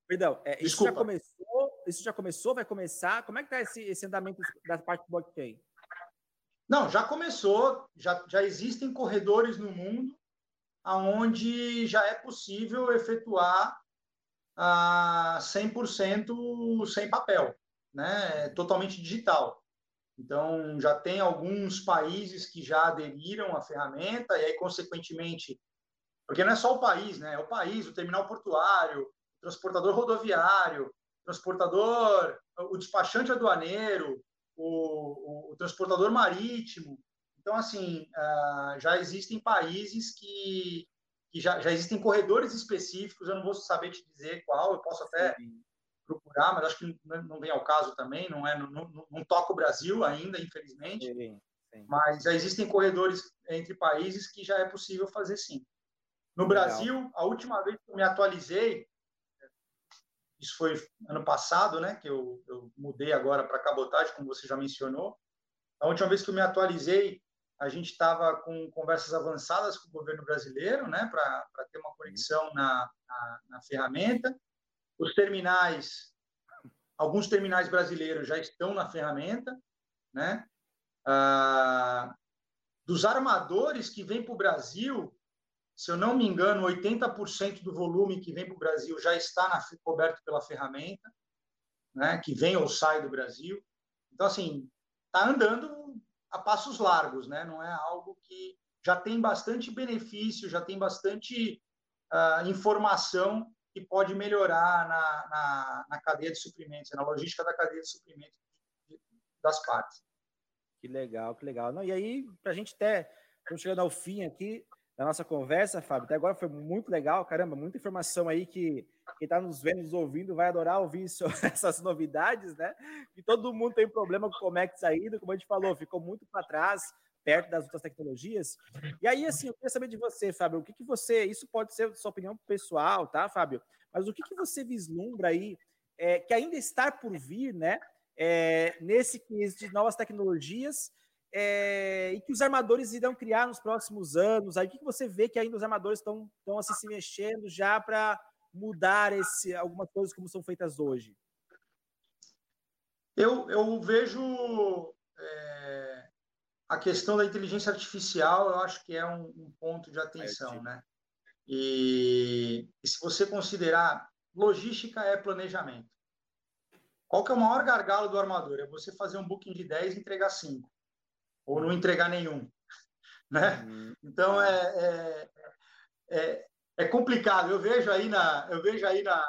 Perdão, é, isso já começou? Isso já começou? Vai começar? Como é que tá esse, esse andamento da parte do blockchain? Não, já começou, já, já existem corredores no mundo aonde já é possível efetuar a 100% sem papel, né? totalmente digital. Então, já tem alguns países que já aderiram à ferramenta, e aí, consequentemente, porque não é só o país, né? É o país, o terminal portuário, transportador rodoviário, transportador, o despachante aduaneiro, o, o, o transportador marítimo, então, assim, uh, já existem países que, que já, já, existem corredores específicos, eu não vou saber te dizer qual, eu posso até Sim. procurar, mas acho que não vem ao caso também, não, é, não, não, não toca o Brasil ainda, infelizmente. Sim. Sim. Mas já existem corredores entre países que já é possível fazer sim. No Legal. Brasil, a última vez que eu me atualizei, isso foi ano passado, né, que eu, eu mudei agora para cabotagem, como você já mencionou. A última vez que eu me atualizei, a gente estava com conversas avançadas com o governo brasileiro, né, para ter uma conexão na, na, na, ferramenta. Os terminais, alguns terminais brasileiros já estão na ferramenta, né? Ah, dos armadores que vêm para o Brasil, se eu não me engano, 80% do volume que vem para o Brasil já está na, coberto pela ferramenta, né? Que vem ou sai do Brasil. Então, assim, está andando a passos largos, né? Não é algo que já tem bastante benefício, já tem bastante uh, informação que pode melhorar na, na, na, cadeia de suprimentos, na logística da cadeia de suprimentos das partes. Que legal, que legal. Não, e aí, para a gente até, estamos chegando ao fim aqui da nossa conversa, Fábio, até agora foi muito legal, caramba, muita informação aí que quem está nos vendo, nos ouvindo, vai adorar ouvir isso, essas novidades, né? E todo mundo tem problema com o Comex ainda, como a gente falou, ficou muito para trás, perto das outras tecnologias. E aí, assim, eu queria saber de você, Fábio, o que, que você. Isso pode ser sua opinião pessoal, tá, Fábio? Mas o que, que você vislumbra aí, é, que ainda está por vir, né? É, nesse de novas tecnologias é, e que os armadores irão criar nos próximos anos. Aí o que, que você vê que ainda os armadores estão assim, se mexendo já para mudar esse, algumas coisas como são feitas hoje? Eu, eu vejo é, a questão da inteligência artificial, eu acho que é um, um ponto de atenção, é, né? E, e, se você considerar, logística é planejamento. Qual que é o maior gargalo do armador? É você fazer um booking de 10 e entregar 5, ou não entregar nenhum. Né? Uhum. Então, é, é, é, é complicado. Eu vejo aí na, eu vejo aí na,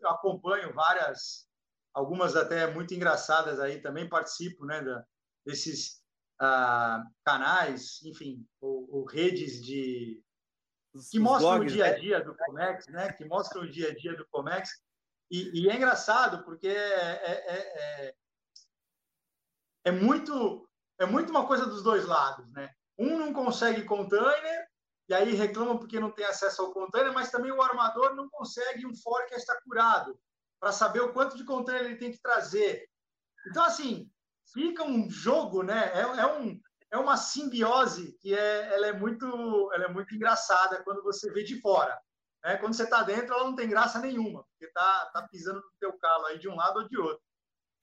eu acompanho várias, algumas até muito engraçadas aí também participo, né, da, desses ah, canais, enfim, ou, ou, redes de que mostram blogs, o dia a né? dia do Comex, né, que mostram o dia a dia do Comex. E, e é engraçado porque é, é, é, é, é muito é muito uma coisa dos dois lados, né? Um não consegue container e aí reclamam porque não tem acesso ao container, mas também o armador não consegue um forecast curado para saber o quanto de container ele tem que trazer. Então, assim, fica um jogo, né? É, é, um, é uma simbiose que é, ela é, muito, ela é muito engraçada quando você vê de fora. Né? Quando você está dentro, ela não tem graça nenhuma, porque está tá pisando no teu calo aí de um lado ou de outro.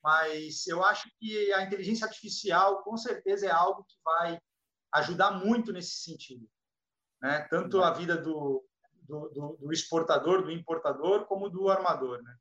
Mas eu acho que a inteligência artificial, com certeza, é algo que vai ajudar muito nesse sentido né? tanto a vida do, do, do, do exportador, do importador, como do armador. Né?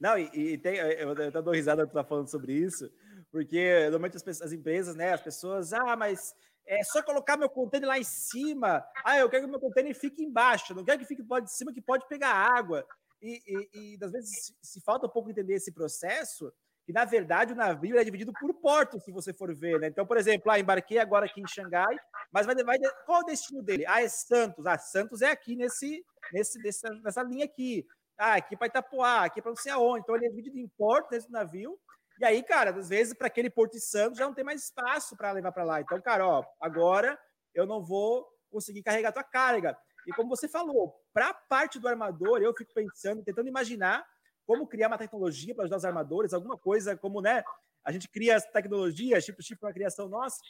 Não, e, e tem, eu, eu dou risada tu tá falando sobre isso, porque normalmente as, as, empresas, né, as pessoas, ah, mas é só colocar meu container lá em cima, ah, eu quero que meu container fique embaixo, não quero que fique de cima, que pode pegar água. E, e, e às vezes se, se, falta um pouco entender esse processo, que na verdade o navio é dividido por portos, se você for ver, né? Então, por exemplo, ah, embarquei agora aqui em Xangai, Mas vai, vai, qual o destino dele? Ah, é Santos. Ah, Santos é aqui nesse, nesse, nessa, nessa linha aqui. Ah, aqui para Itapuá, aqui para não sei aonde. Então ele é dividido em porto dentro do navio. E aí, cara, às vezes para aquele Porto de Santos já não tem mais espaço para levar para lá. Então, cara, ó, agora eu não vou conseguir carregar tua carga. E como você falou, para a parte do armador, eu fico pensando, tentando imaginar como criar uma tecnologia para ajudar os armadores, alguma coisa como, né? A gente cria as tecnologias, tipo, tipo uma criação nossa.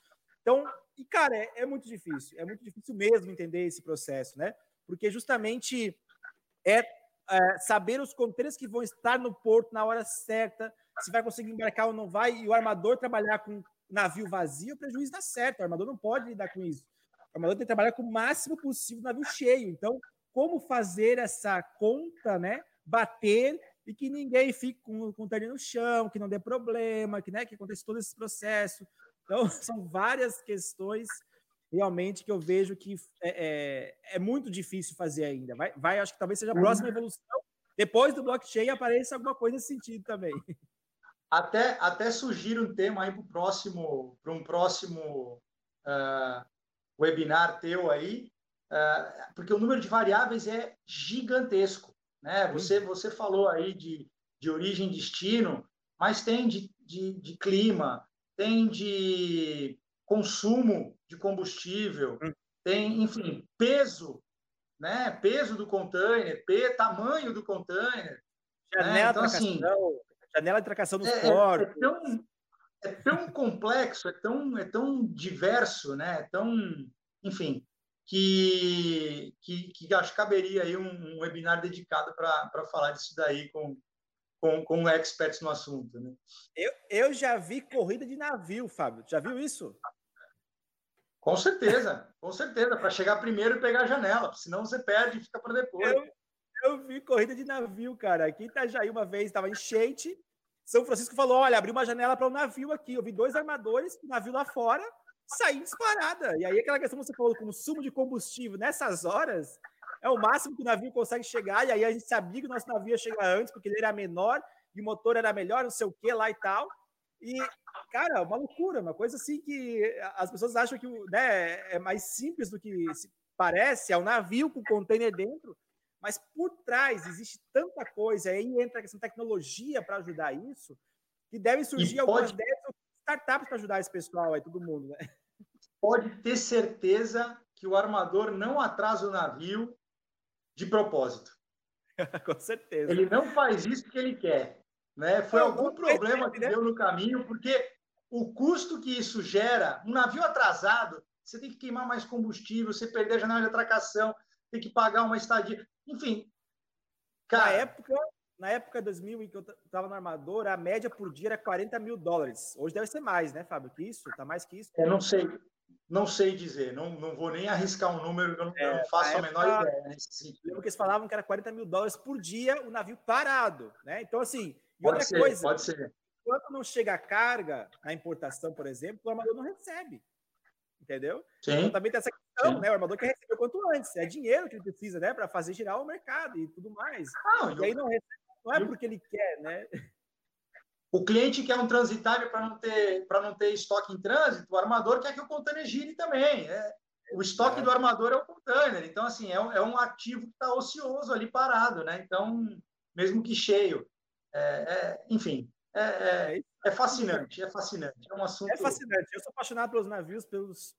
Então, e cara, é, é, muito difícil, é muito difícil mesmo entender esse processo, né? Porque justamente é, é saber os contêineres que vão estar no porto na hora certa, se vai conseguir embarcar ou não vai, e o armador trabalhar com navio vazio, o prejuízo dá certo, o armador não pode lidar com isso. O armador tem que trabalhar com o máximo possível navio cheio. Então, como fazer essa conta, né? Bater e que ninguém fique com, com o terreno no chão, que não dê problema, que, né, que aconteça todo esse processo. Então, são várias questões realmente que eu vejo que é, é, é muito difícil fazer ainda. Vai, vai, acho que talvez seja a próxima uhum. evolução. Depois do blockchain apareça alguma coisa nesse sentido também. Até, até sugiro um tema aí para próximo, para um próximo uh, webinar teu aí, uh, porque o número de variáveis é gigantesco. Né? Você, você falou aí de, de origem e destino, mas tem de, de, de clima, tem de consumo de combustível, hum. tem, enfim, peso, né? Peso do container, P, tamanho do container. Janela, né? então, assim, janela de tracação dos é, portos. É, tão, é tão complexo, é tão, é tão diverso, né? É tão, enfim, que, que, que acho que caberia aí um, um webinar dedicado para falar disso daí com, com, com experts no assunto. Né? Eu, eu já vi corrida de navio, Fábio. Já viu isso? Com certeza, com certeza, para chegar primeiro e pegar a janela, senão você perde e fica para depois. Eu, eu, vi corrida de navio, cara. Aqui em Itajaí, uma vez, estava enchente. São Francisco falou: olha, abriu uma janela para um navio aqui. Eu vi dois armadores, navio lá fora, sair disparada. E aí aquela questão que você falou, consumo de combustível nessas horas é o máximo que o navio consegue chegar, e aí a gente sabia que o nosso navio ia chegar antes, porque ele era menor e o motor era melhor, não sei o que lá e tal. E, cara, uma loucura, uma coisa assim que as pessoas acham que né, é mais simples do que parece, é um navio com container dentro, mas por trás existe tanta coisa, aí entra essa tecnologia para ajudar isso, que devem surgir pode... algumas ideias startups para ajudar esse pessoal aí, todo mundo, né? Pode ter certeza que o armador não atrasa o navio de propósito. Com certeza. Ele não faz isso porque ele quer. Né? Foi algum problema que né? deu no caminho, porque o custo que isso gera, um navio atrasado, você tem que queimar mais combustível, você perder a janela de atracação, tem que pagar uma estadia. Enfim. Cara, na época, na época 2000 em que eu estava no armador, a média por dia era 40 mil dólares. Hoje deve ser mais, né, Fábio? Que isso? Tá mais que isso? Eu não sei, não sei dizer. Não, não vou nem arriscar um número eu não, é, eu não faço a época, menor ideia. Né? Lembro que eles falavam que era 40 mil dólares por dia o navio parado, né? Então, assim, e pode outra ser, coisa, pode ser. Quando não chega a carga na importação, por exemplo, o armador não recebe. Entendeu? Sim. Então também tem essa questão, Sim. né? O armador quer receber o quanto antes. É dinheiro que ele precisa, né? Para fazer girar o mercado e tudo mais. Não, e aí não recebe não é porque ele quer, né? O cliente quer um transitário para não ter para não ter estoque em trânsito, o armador quer que o container gire também. É, o estoque é. do armador é o container. Então, assim, é um, é um ativo que está ocioso ali parado, né? Então, mesmo que cheio. É, é, enfim, é, é, fascinante, é fascinante. É um assunto. É fascinante. Eu sou apaixonado pelos navios, pelos,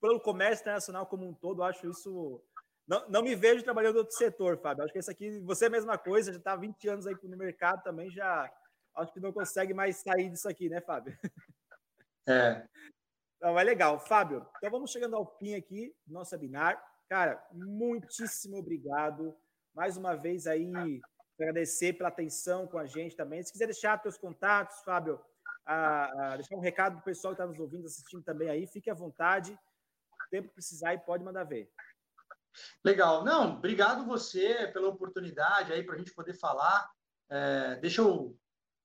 pelo comércio internacional como um todo. acho isso não, não me vejo trabalhando em outro setor, Fábio. Acho que esse aqui, você é a mesma coisa, já está há 20 anos aí no mercado também, já acho que não consegue mais sair disso aqui, né, Fábio? É. Não, é legal. Fábio, então vamos chegando ao fim aqui do nosso webinar. Cara, muitíssimo obrigado. Mais uma vez aí, agradecer pela atenção com a gente também. Se quiser deixar seus contatos, Fábio, a, a deixar um recado para o pessoal que está nos ouvindo, assistindo também aí, fique à vontade. O tempo que precisar e pode mandar ver. Legal. Não, obrigado você pela oportunidade aí para a gente poder falar. É, deixa eu.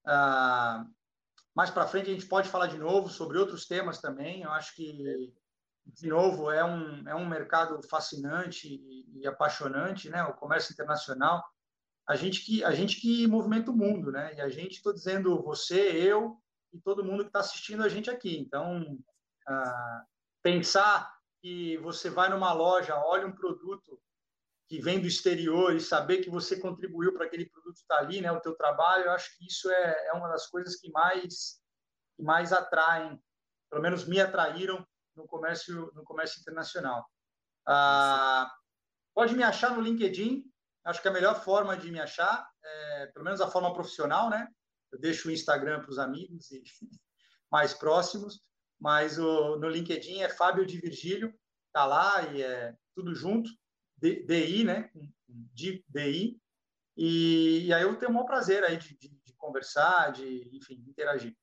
Uh, mais para frente a gente pode falar de novo sobre outros temas também. Eu acho que, de novo, é um, é um mercado fascinante e, e apaixonante, né? O comércio internacional. A gente que a gente que movimenta o mundo, né? E a gente estou dizendo você, eu e todo mundo que está assistindo a gente aqui. Então, uh, pensar que você vai numa loja, olha um produto que vem do exterior e saber que você contribuiu para aquele produto estar tá ali, né, o teu trabalho, eu acho que isso é, é uma das coisas que mais que mais atraem, pelo menos me atraíram no comércio no comércio internacional. Ah, pode me achar no LinkedIn, acho que a melhor forma de me achar, é, pelo menos a forma profissional, né? Eu deixo o Instagram para os amigos e mais próximos, mas o, no LinkedIn é Fábio de Virgílio, tá lá e é tudo junto, DI, né? DI. E, e aí eu tenho o maior prazer aí de, de, de conversar, de, enfim, interagir.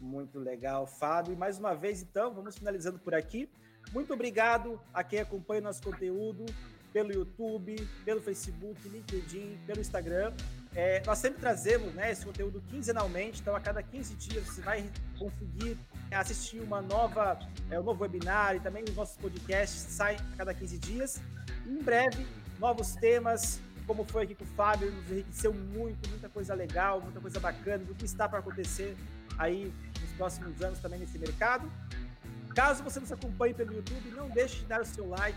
Muito legal, Fábio. E mais uma vez, então, vamos finalizando por aqui. Muito obrigado a quem acompanha nosso conteúdo pelo YouTube, pelo Facebook, LinkedIn, pelo Instagram. É, nós sempre trazemos né, esse conteúdo quinzenalmente, então a cada 15 dias você vai conseguir assistir uma nova, é, um novo webinar e também os nossos podcasts saem a cada 15 dias. Em breve, novos temas, como foi aqui com o Fábio, nos enriqueceu muito, muita coisa legal, muita coisa bacana do que está para acontecer aí nos próximos anos também nesse mercado. Caso você nos acompanhe pelo YouTube, não deixe de dar o seu like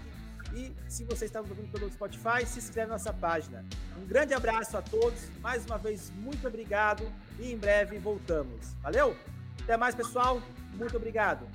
e se você está ouvindo pelo Spotify, se inscreve na nossa página. Um grande abraço a todos. Mais uma vez, muito obrigado. E em breve voltamos. Valeu? Até mais, pessoal. Muito obrigado.